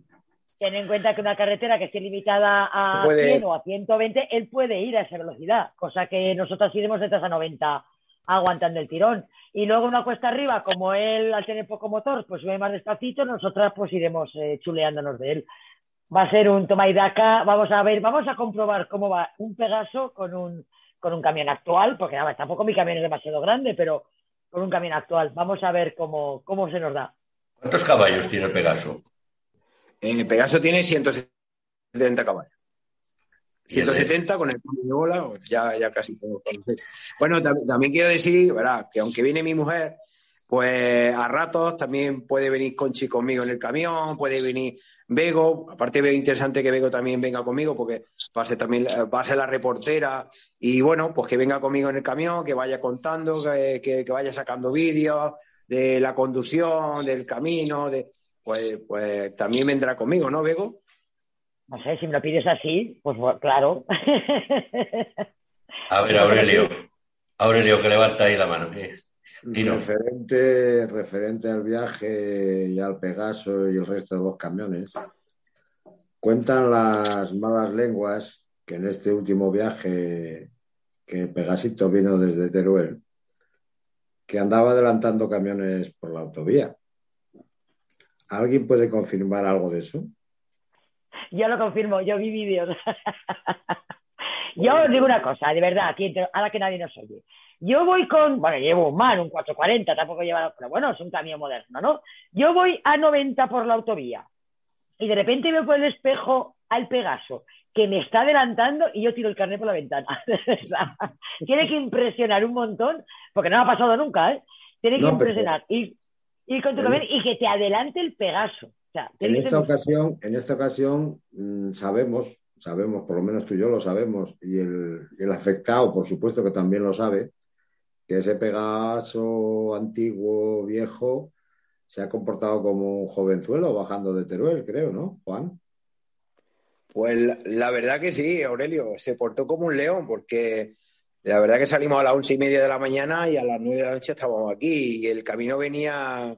Ten en cuenta que una carretera que esté limitada a 100 o a 120, él puede ir a esa velocidad, cosa que nosotros iremos detrás a 90 aguantando el tirón. Y luego una cuesta arriba, como él al tener poco motor, pues sube más despacito, nosotras pues iremos eh, chuleándonos de él. Va a ser un toma y daca, vamos a ver, vamos a comprobar cómo va un Pegaso con un, con un camión actual, porque nada, tampoco mi camión es demasiado grande, pero con un camión actual. Vamos a ver cómo, cómo se nos da. ¿Cuántos caballos tiene el Pegaso? El Pegaso tiene 170 caballos. 170 con el de bola, pues ya, ya casi todo Bueno, también, quiero decir, ¿verdad? que aunque viene mi mujer, pues a ratos también puede venir Conchi conmigo en el camión, puede venir Bego, aparte veo interesante que Bego también venga conmigo porque va a ser también va a ser la reportera y bueno, pues que venga conmigo en el camión, que vaya contando, que, que vaya sacando vídeos de la conducción, del camino, de, pues, pues también vendrá conmigo, ¿no, Bego? No sé, si me lo pides así, pues claro. A ver, Aurelio. Aurelio, que levanta ahí la mano. Referente, referente al viaje y al Pegaso y el resto de los camiones, cuentan las malas lenguas que en este último viaje que Pegasito vino desde Teruel, que andaba adelantando camiones por la autovía. ¿Alguien puede confirmar algo de eso? Yo lo confirmo, yo vi vídeos. yo os digo una cosa, de verdad, aquí, ahora que nadie nos oye. Yo voy con, bueno, llevo un man, un 440, tampoco lleva, pero bueno, es un camión moderno, ¿no? Yo voy a 90 por la autovía y de repente veo por el espejo al Pegaso que me está adelantando y yo tiro el carnet por la ventana. Tiene que impresionar un montón, porque no me ha pasado nunca, ¿eh? Tiene que impresionar. Y y con tu y que te adelante el Pegaso. en, esta ocasión, en esta ocasión mm, sabemos, sabemos, por lo menos tú y yo lo sabemos, y el, el afectado, por supuesto que también lo sabe, que ese Pegaso antiguo, viejo, se ha comportado como un jovenzuelo bajando de Teruel, creo, ¿no, Juan? Pues la, verdad que sí, Aurelio, se portó como un león, porque la verdad que salimos a las once y media de la mañana y a las nueve de la noche estábamos aquí y el camino venía,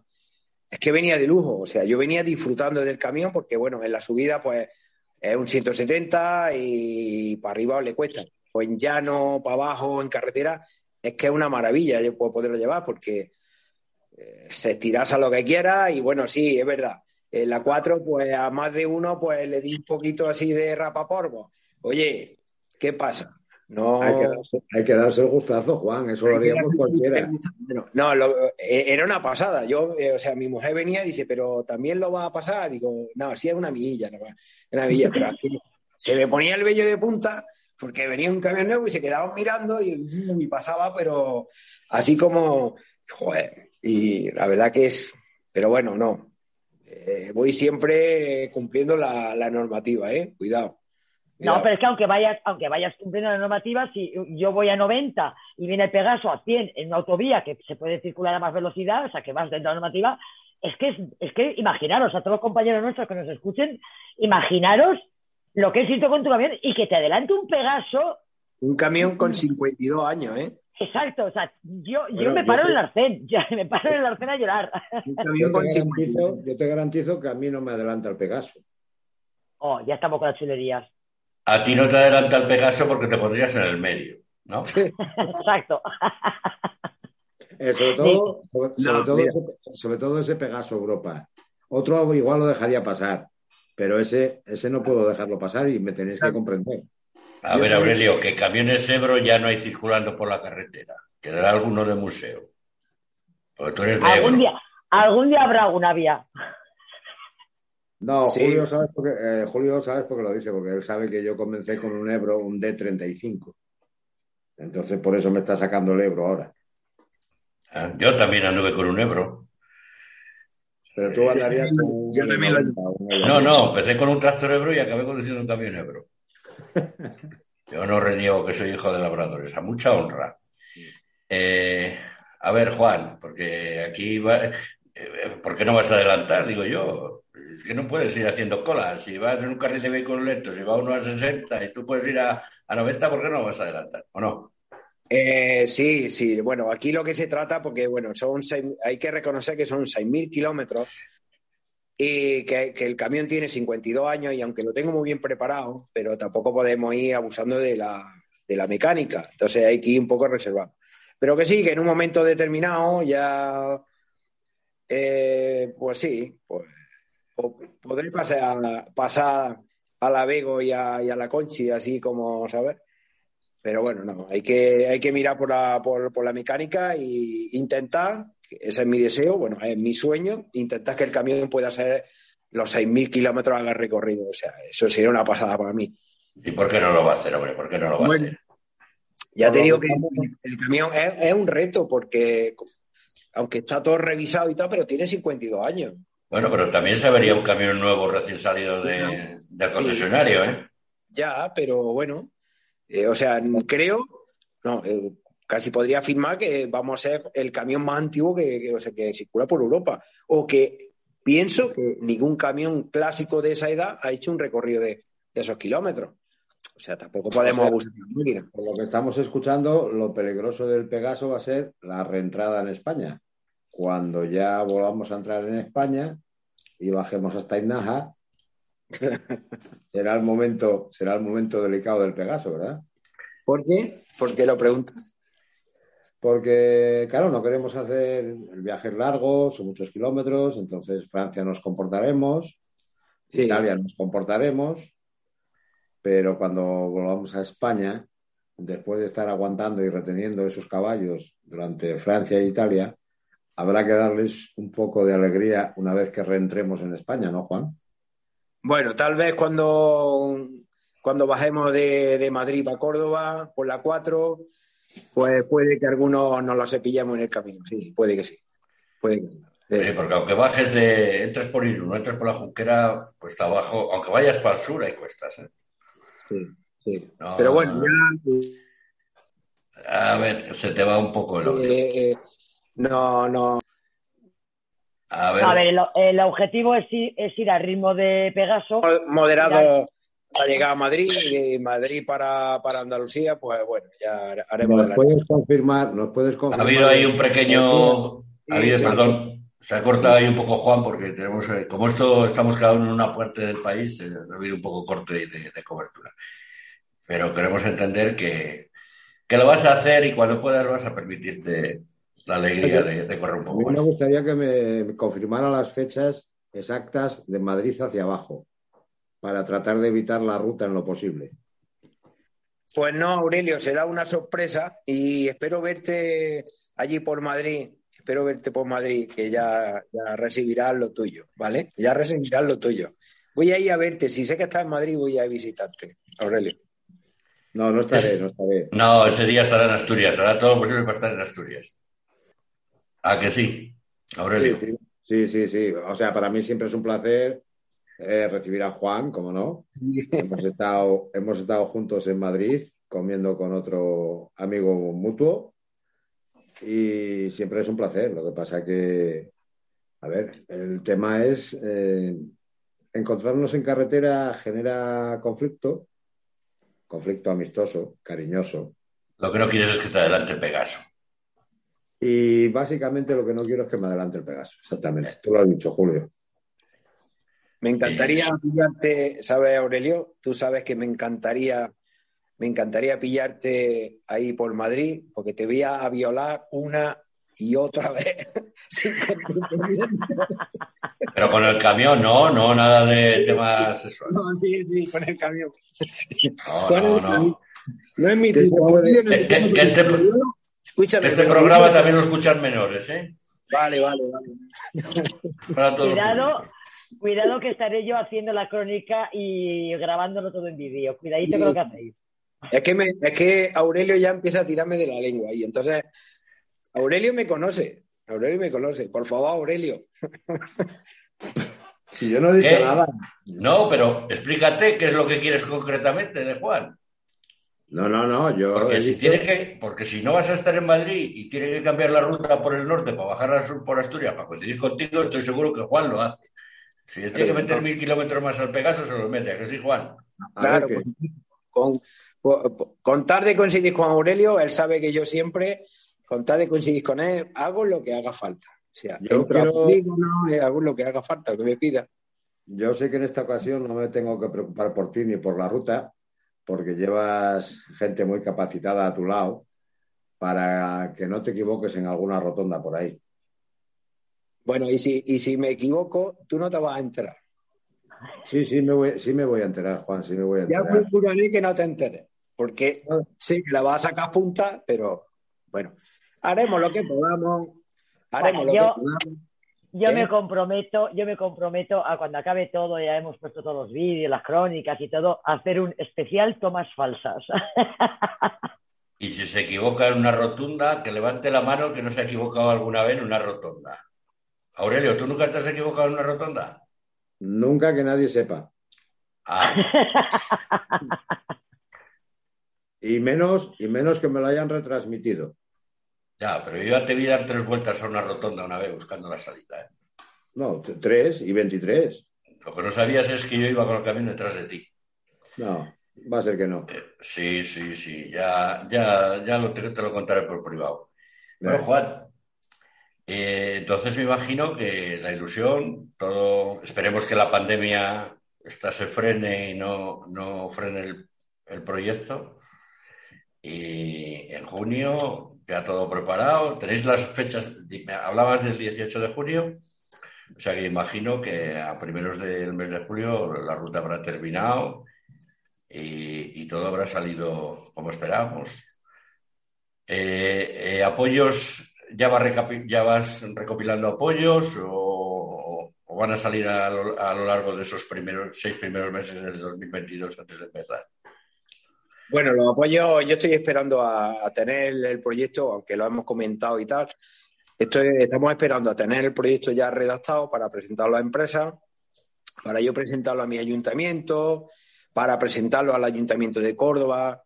es que venía de lujo, o sea, yo venía disfrutando del camión porque, bueno, en la subida pues es un 170 y para arriba le cuesta. O en llano, para abajo, en carretera, es que es una maravilla yo puedo poderlo llevar porque eh, se estirasa lo que quiera y bueno, sí, es verdad. En la 4, pues a más de uno, pues le di un poquito así de rapapolvo. Oye, ¿qué pasa? No. Hay que, darse, el gustazo, Juan, eso lo haríamos cualquiera. No, eh, era una pasada. Yo, eh, o sea, mi mujer venía y dice, pero también lo va a pasar. Digo, no, sí es una milla, no, una milla, pero aquí se me ponía el vello de punta porque venía un camión nuevo y se quedaban mirando y, pasaba, pero así como, joder, y la verdad que es, pero bueno, no. Eh, voy siempre cumpliendo la, la normativa, ¿eh? Cuidado. No, pero es que aunque vayas, aunque vayas cumpliendo la normativa, si yo voy a 90 y viene el Pegaso a 100 en una autovía que se puede circular a más velocidad, o sea, que vas dentro de la normativa, es que, es, que imaginaros, a todos los compañeros nuestros que nos escuchen, imaginaros lo que es irte con tu camión y que te adelante un Pegaso. Un camión con 52 años, ¿eh? Exacto, o sea, yo, yo me paro en el arcén, ya, me paro en el arcén a llorar. Un camión con 52. Yo te garantizo que a mí no me adelanta el Pegaso. Oh, ya estamos con las chulerías. A ti no te adelanta el Pegaso porque te pondrías en el medio, ¿no? Exacto. Eh, sobre, todo, sobre, todo ese, Pegaso Europa. Otro igual lo dejaría pasar, pero ese, ese no puedo dejarlo pasar y me tenéis que comprender. A ver, Aurelio, que camiones Ebro ya no hay circulando por la carretera. Quedará alguno de museo. Porque tú eres de ¿Algún Día, algún día habrá una vía. No, Julio, sabes porque, eh, Julio sabes porque lo dice, porque él sabe que yo comencé con un Ebro, un D35. Entonces por eso me está sacando el Ebro ahora. Ah, yo también anduve con un Ebro. Pero tú andarías con un, yo también No, no, empecé con un tractor Ebro y acabé conduciendo un camión Ebro. Yo no reniego que soy hijo de labradores, a mucha honra. Eh, a ver, Juan, porque aquí eh, ¿por qué no vas a adelantar? Digo yo. Es que no puedes ir haciendo colas. Si vas en un carril de vehículos lentos y va uno a 60 y tú puedes ir a, a 90, ¿por qué no vas a adelantar? ¿O no? Eh, sí, sí. Bueno, aquí lo que se trata, porque bueno, son seis- hay que reconocer que son 6.000 kilómetros y que, que el camión tiene 52 años y aunque lo tengo muy bien preparado, pero tampoco podemos ir abusando de la, de la mecánica. Entonces hay que ir un poco reservado. Pero que sí, que en un momento determinado ya, eh, pues sí, pues po- podré pasar a, pasar a la Vego y a, y a la Conchi, así como, ¿sabes? Pero bueno, no, hay que, hay que mirar por la, por, por la mecánica e intentar, que ese es mi deseo, bueno, es mi sueño, intentar que el camión pueda hacer los 6.000 kilómetros haga recorrido. O sea, eso sería una pasada para mí. ¿Y por qué no lo va a hacer, hombre? ¿Por qué no lo va a Bueno, hacer? ya te digo que que el camión es, es un reto porque, aunque está todo revisado y tal, pero tiene 52 años. Bueno, pero también se vería un camión nuevo recién salido de, del concesionario, ¿eh? Ya, pero bueno, eh, o sea, creo, no, eh, casi podría afirmar que vamos a ser el camión más antiguo que, que, o sea, que circula por Europa. O que pienso que ningún camión clásico de esa edad ha hecho un recorrido de, de esos kilómetros. O sea, tampoco podemos abusar de. Por lo que estamos escuchando, lo peligroso del Pegaso va a ser la reentrada en España. Cuando ya volvamos a entrar en España y bajemos hasta Inaja, será el momento, será el momento delicado del Pegaso, ¿verdad? ¿Por qué? ¿Por qué lo pregunto? Porque, claro, no queremos hacer el viaje largo, son muchos kilómetros, entonces Francia nos comportaremos, Sí. Italia nos comportaremos, pero cuando volvamos a España, después de estar aguantando y reteniendo esos caballos durante Francia e Italia, habrá que darles un poco de alegría una vez que reentremos en España, ¿no, Juan? Bueno, tal vez cuando, cuando bajemos de, de Madrid para Córdoba por la 4, pues puede que algunos nos lo cepillemos en el camino. Sí, puede que sí. Puede que sí. Porque aunque bajes de, entres por Irún, entres por la Junquera, cuesta abajo, aunque vayas para el sur hay cuestas, ¿eh? Sí, sí. No, Pero bueno, no, ya A ver, se te va un poco el audio. eh, no, no. A ver, A ver, el, el objetivo es ir, es ir al ritmo de Pegaso. Moderado para llegar a Madrid y de Madrid para, para Andalucía, pues bueno, ya haremos ¿Nos la- puedes confirmar? ¿Nos puedes ha confirmar? habido ahí un pequeño... Ha habido, sí. perdón, se ha cortado ahí un poco Juan porque tenemos, eh, como esto estamos cada uno en una parte del país, eh, ha habido un poco corte de, de cobertura. Pero queremos entender que, que lo vas a hacer y cuando puedas vas a permitirte la alegría de, de correr un A poco mí me más. gustaría que me confirmara las fechas exactas de Madrid hacia abajo, para tratar de evitar la ruta en lo posible. Pues no, Aurelio, será una sorpresa y espero verte allí por Madrid. Espero verte por Madrid, que ya, ya recibirás lo tuyo, ¿vale? Ya recibirás lo tuyo. Voy a ir a verte. Si sé que estás en Madrid, voy a visitarte, Aurelio. No, no estaré, no estaré. No, ese día estará en Asturias, hará todo lo posible para estar en Asturias. ¿A que sí, Aurelio? Sí, sí, sí, sí. O sea, para mí siempre es un placer eh, recibir a Juan, como no. Hemos estado, hemos estado juntos en Madrid comiendo con otro amigo mutuo y siempre es un placer. Lo que pasa que, a ver, el tema es eh, encontrarnos en carretera genera conflicto, conflicto amistoso, cariñoso. Lo que no quieres es que te adelante Pegaso. Y básicamente lo que no quiero es que me adelante el Pegaso. Exactamente. Tú lo has dicho, Julio. Me encantaría pillarte, ¿sabes, Aurelio? Tú sabes que me encantaría, me encantaría pillarte ahí por Madrid, porque te voy a violar una y otra vez. Pero con el camión, no, no, nada de temas sexuales. No, sí, sí, con el camión. No, no, no. es mi tipo. que- tipo, que este-. Este programa también lo escuchan menores, ¿eh? Vale, vale, vale. Para todos los Cuidado, cuidado que estaré yo haciendo la crónica y grabándolo todo en vídeo. Cuidadito con lo que hacéis. Es que, me, es que Aurelio ya empieza a tirarme de la lengua y entonces Aurelio me conoce. Aurelio me conoce. Por favor, Aurelio. Si yo no he dicho ¿Qué? nada. No, pero explícate qué es lo que quieres concretamente de Juan. No, no, no, yo. Porque si, tiene que, porque si no vas a estar en Madrid y tiene que cambiar la ruta por el norte para bajar al sur por Asturias para coincidir contigo, estoy seguro que Juan lo hace. Si tiene que meter mil kilómetros más al Pegaso, se lo mete, ¿a que sí, Juan? Claro, pues, con, con, de coincidir con Aurelio, él sabe que yo siempre, con de coincidir con él, hago lo que haga falta. O sea, yo quiero... no, hago lo que haga falta, lo que me pida. Yo sé que en esta ocasión no me tengo que preocupar por ti ni por la ruta, porque llevas gente muy capacitada a tu lado para que no te equivoques en alguna rotonda por ahí. Bueno, y si, y si me equivoco, tú no te vas a enterar. Sí, sí me voy, sí me voy a enterar, Juan, sí me voy a enterar. Ya procuraré que no te enteres, porque sí que la vas a sacar punta, pero bueno, haremos lo que podamos, haremos lo que podamos. Yo me comprometo, yo me comprometo a cuando acabe todo, ya hemos puesto todos los vídeos, las crónicas y todo, a hacer un especial tomas falsas. Y si se equivoca en una rotunda, que levante la mano que no se ha equivocado alguna vez en una rotonda. Aurelio, ¿tú nunca te has equivocado en una rotonda? Nunca que nadie sepa. Ah. y menos, y menos que me lo hayan retransmitido. Ya, pero yo ya te vi dar tres vueltas a una rotonda una vez buscando la salida. ¿eh? No, tres y veintitrés. Lo que no sabías es que yo iba con el camino detrás de ti. No, va a ser que no. Eh, sí, sí, sí. Ya, ya, ya lo, te, lo contaré por privado. Pero, Juan, eh, entonces me imagino que la ilusión, todo, esperemos que la pandemia esta se frene y no, no frene el, el proyecto. Y en junio ya todo preparado. ¿Tenéis las fechas? Hablabas del 18 de junio. O sea que imagino que a primeros del mes de julio la ruta habrá terminado y, todo habrá salido como esperábamos. Eh, eh, ¿Apoyos? ¿ya, ¿Ya vas recopilando apoyos o, van a salir a lo, a lo, largo de esos primeros seis primeros meses del 2022 antes de empezar? Bueno, los apoyos, yo estoy esperando a, tener el proyecto, aunque lo hemos comentado y tal. estamos esperando a tener el proyecto ya redactado para presentarlo a la empresa, para yo presentarlo a mi ayuntamiento, para presentarlo al ayuntamiento de Córdoba.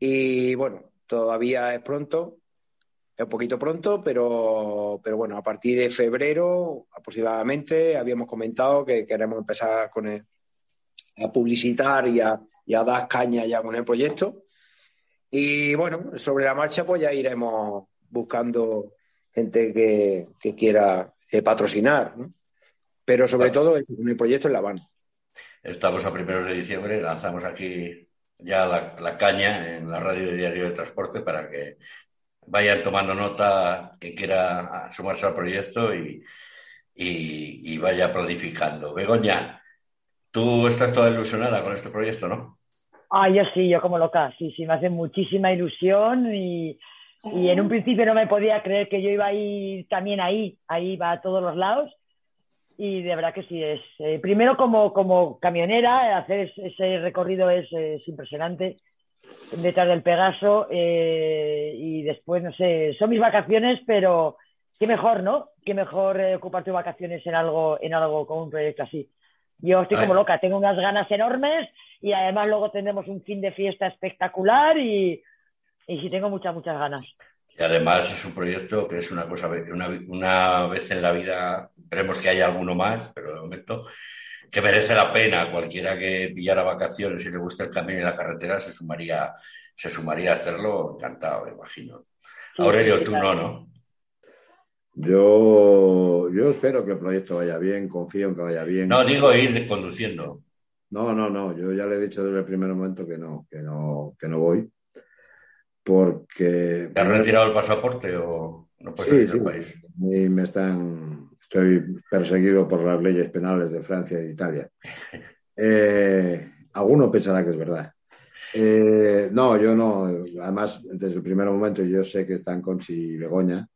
Y bueno, todavía es pronto, es un poquito pronto, pero, pero bueno, a partir de febrero aproximadamente habíamos comentado que queremos empezar con el, a publicitar y a, dar caña ya con el proyecto. Y bueno, sobre la marcha pues ya iremos buscando gente que, quiera eh, patrocinar, Pero sobre todo el proyecto en La Habana. Estamos a primeros de diciembre, lanzamos aquí ya la, caña en la radio de Diario de Transporte para que vayan tomando nota que quiera sumarse al proyecto y, y vaya planificando. Begoña, Tú estás toda ilusionada con este proyecto, ¿no? Ah, yo sí, yo como loca, sí, sí, me hace muchísima ilusión y, en un principio no me podía creer que yo iba a ir también ahí, ahí va a todos los lados y de verdad que sí, es eh, primero como, como camionera, hacer ese recorrido es, impresionante detrás del Pegaso eh, y después, no sé, son mis vacaciones, pero qué mejor, ¿no? Qué mejor eh, ocupar tus vacaciones en algo, en algo como un proyecto así. Yo estoy como loca, tengo unas ganas enormes y además luego tendremos un fin de fiesta espectacular y, y sí tengo muchas, muchas ganas. Y además es un proyecto que es una cosa, una, una vez en la vida, esperemos que haya alguno más, pero de momento, que merece la pena. Cualquiera que pillara vacaciones y le gusta el camino y la carretera se sumaría, se sumaría a hacerlo encantado, me imagino. Aurelio, tú no, ¿no? Yo, yo espero que el proyecto vaya bien, confío en que vaya bien. No, digo ir conduciendo. No, no, no. Yo ya le he dicho desde el primer momento que no, que no, que no voy. Porque. ¿Te has retirado el pasaporte o no puedes sí, sí, país? Y me están. Estoy perseguido por las leyes penales de Francia y de Italia. Eh, alguno pensará que es verdad. Eh, no, yo no. Además, desde el primer momento yo sé que están Conchi y Begoña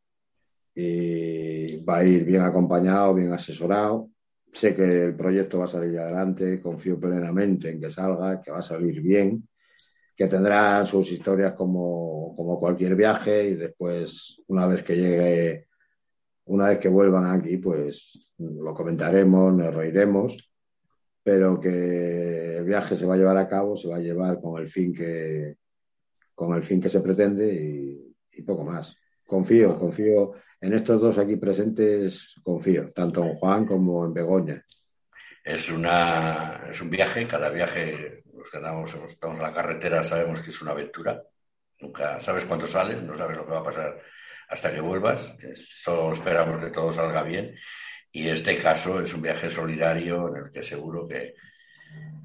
y va a ir bien acompañado, bien asesorado. Sé que el proyecto va a salir adelante, confío plenamente en que salga, que va a salir bien, que tendrá sus historias como, como cualquier viaje y después, una vez que llegue, una vez que vuelvan aquí, pues lo comentaremos, nos reiremos, pero que el viaje se va a llevar a cabo, se va a llevar con el fin que, con el fin que se pretende y, poco más. Confío, confío en estos dos aquí presentes, confío, tanto en Juan como en Begoña. Es, una, es un viaje, cada viaje, los que andamos, estamos en la carretera sabemos que es una aventura. Nunca sabes cuándo sales, no sabes lo que va a pasar hasta que vuelvas. Solo esperamos que todo salga bien. Y este caso es un viaje solidario en el que seguro que,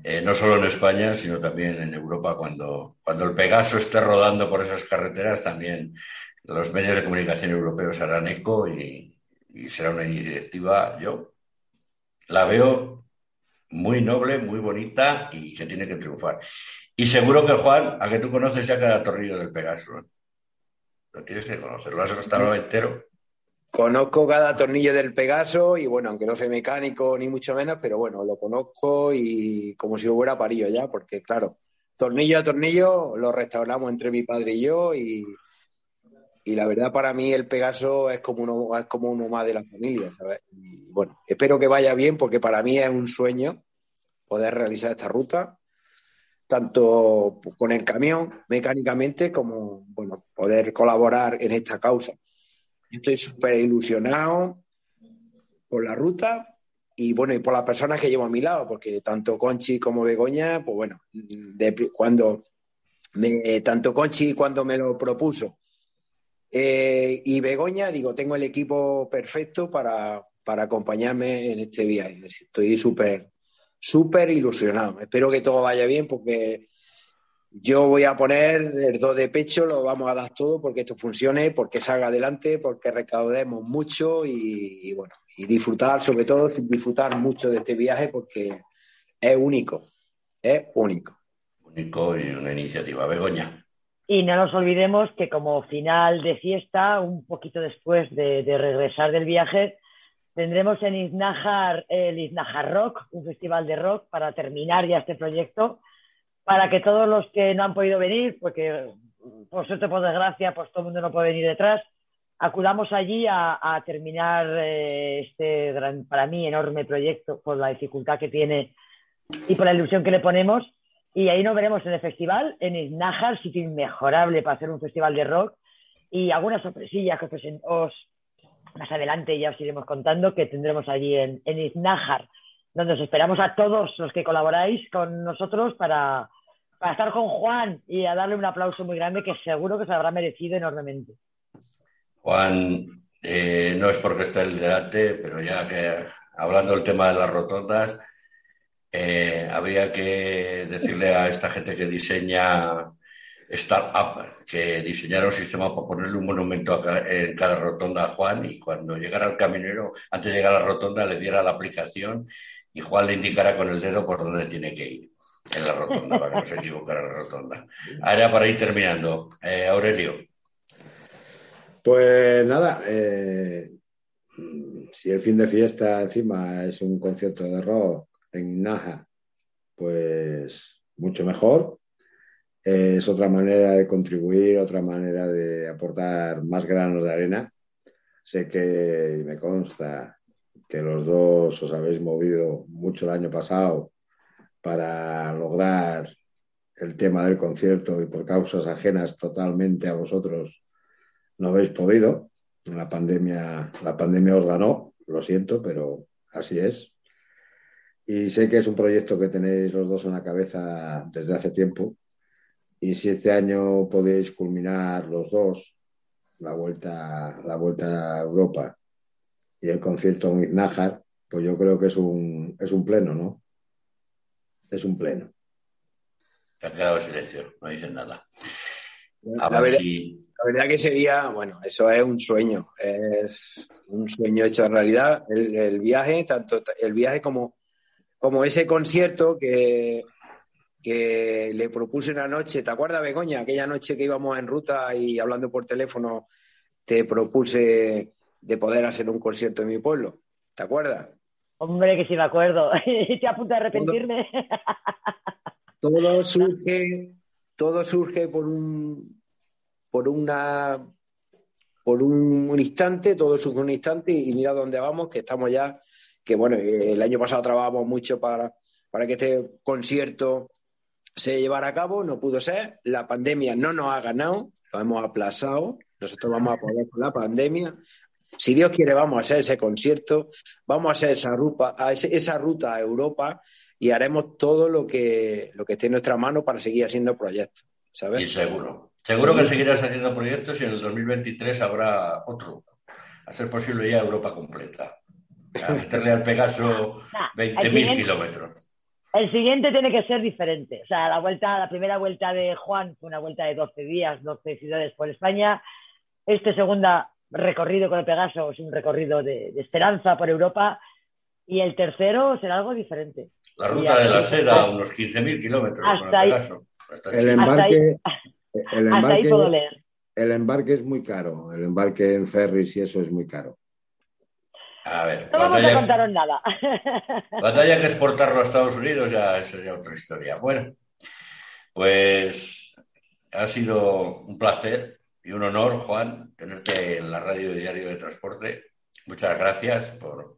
eh, no solo en España, sino también en Europa, cuando, cuando el Pegaso esté rodando por esas carreteras, también los medios de comunicación europeos harán eco y, y será una iniciativa, yo la veo muy noble, muy bonita y que tiene que triunfar. Y seguro que Juan, a que tú conoces ya cada tornillo del Pegaso. Lo tienes que conocer, lo has estado entero. Conozco cada tornillo del Pegaso y bueno, aunque no soy mecánico ni mucho menos, pero bueno, lo conozco y como si hubiera parido ya, porque claro, tornillo a tornillo lo restauramos entre mi padre y yo y, y la verdad para mí el Pegaso es como uno, es como uno más de la familia, ¿sabes? Y bueno, espero que vaya bien porque para mí es un sueño poder realizar esta ruta, tanto con el camión mecánicamente como, bueno, poder colaborar en esta causa. Estoy súper ilusionado por la ruta y bueno, y por las personas que llevo a mi lado, porque tanto Conchi como Begoña, pues bueno, cuando me, tanto Conchi cuando me lo propuso eh, y Begoña, digo, tengo el equipo perfecto para, para acompañarme en este viaje. Estoy súper, súper ilusionado. Espero que todo vaya bien porque yo voy a poner el dos de pecho, lo vamos a dar todo porque esto funcione, porque salga adelante, porque recaudemos mucho y, bueno, y disfrutar, sobre todo disfrutar mucho de este viaje porque es único, es único. Único y una iniciativa. Begoña. Y no nos olvidemos que como final de fiesta, un poquito después de, de regresar del viaje, tendremos en Iznajar el Iznajar Rock, un festival de rock para terminar ya este proyecto para que todos los que no han podido venir, porque por suerte, por desgracia, pues todo el mundo no puede venir detrás, acudamos allí a, terminar eh, este gran, para mí, enorme proyecto por la dificultad que tiene y por la ilusión que le ponemos. Y ahí nos veremos en el festival, en Isnájar, sitio inmejorable para hacer un festival de rock. Y algunas sorpresillas que os, más adelante ya os iremos contando que tendremos allí en, en Iznájar donde os esperamos a todos los que colaboráis con nosotros para, estar con Juan y a darle un aplauso muy grande que seguro que se habrá merecido enormemente. Juan, eh, no es porque esté el delante, pero ya que hablando del tema de las rotondas, eh, había que decirle a esta gente que diseña startup que diseñara un sistema para ponerle un monumento en cada rotonda a Juan y cuando llegara el caminero, antes de llegar a la rotonda, le diera la aplicación y Juan le indicará con el dedo por dónde tiene que ir en la rotonda, para que no se equivocara la rotonda. Ahora para ir terminando, eh, Aurelio. Pues nada, eh, si el fin de fiesta encima es un concierto de rock en Naja, pues mucho mejor. es otra manera de contribuir, otra manera de aportar más granos de arena. Sé que me consta que los dos os habéis movido mucho el año pasado para lograr el tema del concierto y por causas ajenas totalmente a vosotros no habéis podido. La pandemia, la pandemia os ganó, lo siento, pero así es. Y sé que es un proyecto que tenéis los dos en la cabeza desde hace tiempo. Y si este año podéis culminar los dos la vuelta, la vuelta a Europa y el concierto en Nájar, pues yo creo que es un, es un pleno, ¿no? Es un pleno. Se ha quedado silencio, no dicen nada. la, verdad, que sería, bueno, eso es un sueño, es un sueño hecho realidad. El, viaje, tanto el viaje como, como ese concierto que, que le propuse una noche, ¿te acuerdas, Begoña? Aquella noche que íbamos en ruta y hablando por teléfono, te propuse de poder hacer un concierto en mi pueblo. ¿Te acuerdas? Hombre, que sí me acuerdo. Estoy a punto de arrepentirme. Todo, surge, todo surge por un, por una, por un instante, todo surge un instante y mira dónde vamos, que estamos ya, que bueno, el año pasado trabajamos mucho para, para que este concierto se llevara a cabo, no pudo ser. La pandemia no nos ha ganado, lo hemos aplazado. Nosotros vamos a poder con la pandemia. Si Dios quiere, vamos a hacer ese concierto, vamos a hacer esa ruta, esa ruta a Europa y haremos todo lo que, lo que esté en nuestra mano para seguir haciendo proyectos. ¿sabes? Y seguro. Seguro que seguirás haciendo proyectos y en el 2023 habrá otro. A ser posible ya Europa completa. A meterle al Pegaso 20.000 kilómetros. El siguiente tiene que ser diferente. O sea, la vuelta, la primera vuelta de Juan fue una vuelta de 12 días, 12 ciudades por España. Este segunda recorrido con el Pegaso es un recorrido de, esperanza por Europa. Y el tercero será algo diferente. La ruta de la seda, unos 15.000 kilómetros hasta con el Pegaso. el embarque, el embarque, El embarque es muy caro. El embarque en ferries y eso es muy caro. A ver, no vamos a contaros nada. Cuando haya que exportarlo a Estados Unidos ya sería otra historia. Bueno, pues ha sido un placer y un honor, Juan, tenerte en la radio Diario de Transporte. Muchas gracias por,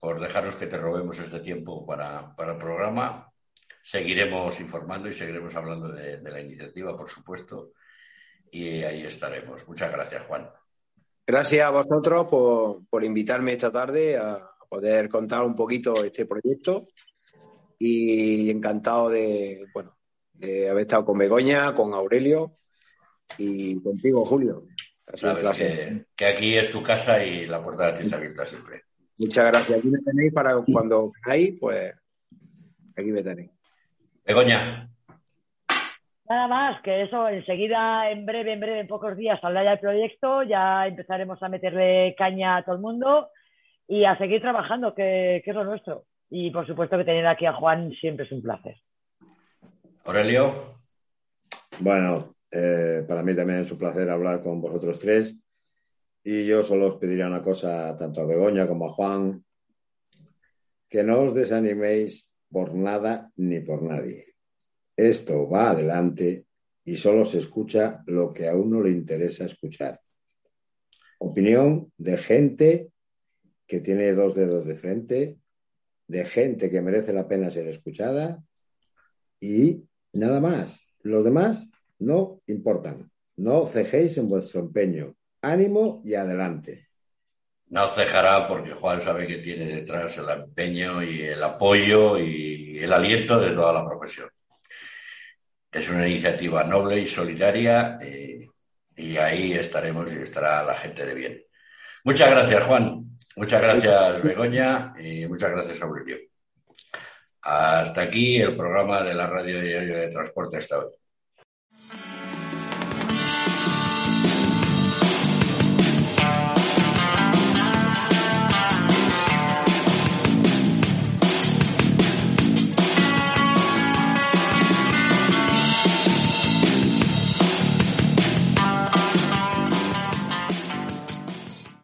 por dejarnos que te robemos este tiempo para, para el programa. Seguiremos informando y seguiremos hablando de, la iniciativa, por supuesto, y ahí estaremos. Muchas gracias, Juan. Gracias a vosotros por, invitarme esta tarde a, poder contar un poquito este proyecto y encantado de, bueno, de haber estado con Begoña, con Aurelio y contigo, Julio. Sabes que, aquí es tu casa y la puerta de ti está abierta siempre. Muchas gracias. Aquí me tenéis para cuando queráis, pues aquí me tenéis. Begoña, Nada más, que eso, enseguida, en breve, en breve, en pocos días saldrá ya el proyecto, ya empezaremos a meterle caña a todo el mundo y a seguir trabajando, que, es lo nuestro. Y por supuesto que tener aquí a Juan siempre es un placer. Aurelio. Bueno, eh, para mí también es un placer hablar con vosotros tres. Y yo solo os pediría una cosa, tanto a Begoña como a Juan, que no os desaniméis por nada ni por nadie. Esto va adelante y solo se escucha lo que a uno le interesa escuchar. Opinión de gente que tiene dos dedos de frente, de gente que merece la pena ser escuchada y nada más. Los demás no importan. No cejéis en vuestro empeño. Ánimo y adelante. No cejará porque Juan sabe que tiene detrás el empeño y el apoyo y el aliento de toda la profesión. Es una iniciativa noble y solidaria eh, y ahí estaremos y estará la gente de bien. Muchas gracias, Juan. Muchas gracias, Begoña, y muchas gracias, Aurelio. Hasta aquí el programa de la Radio Diario de Transporte hasta hoy.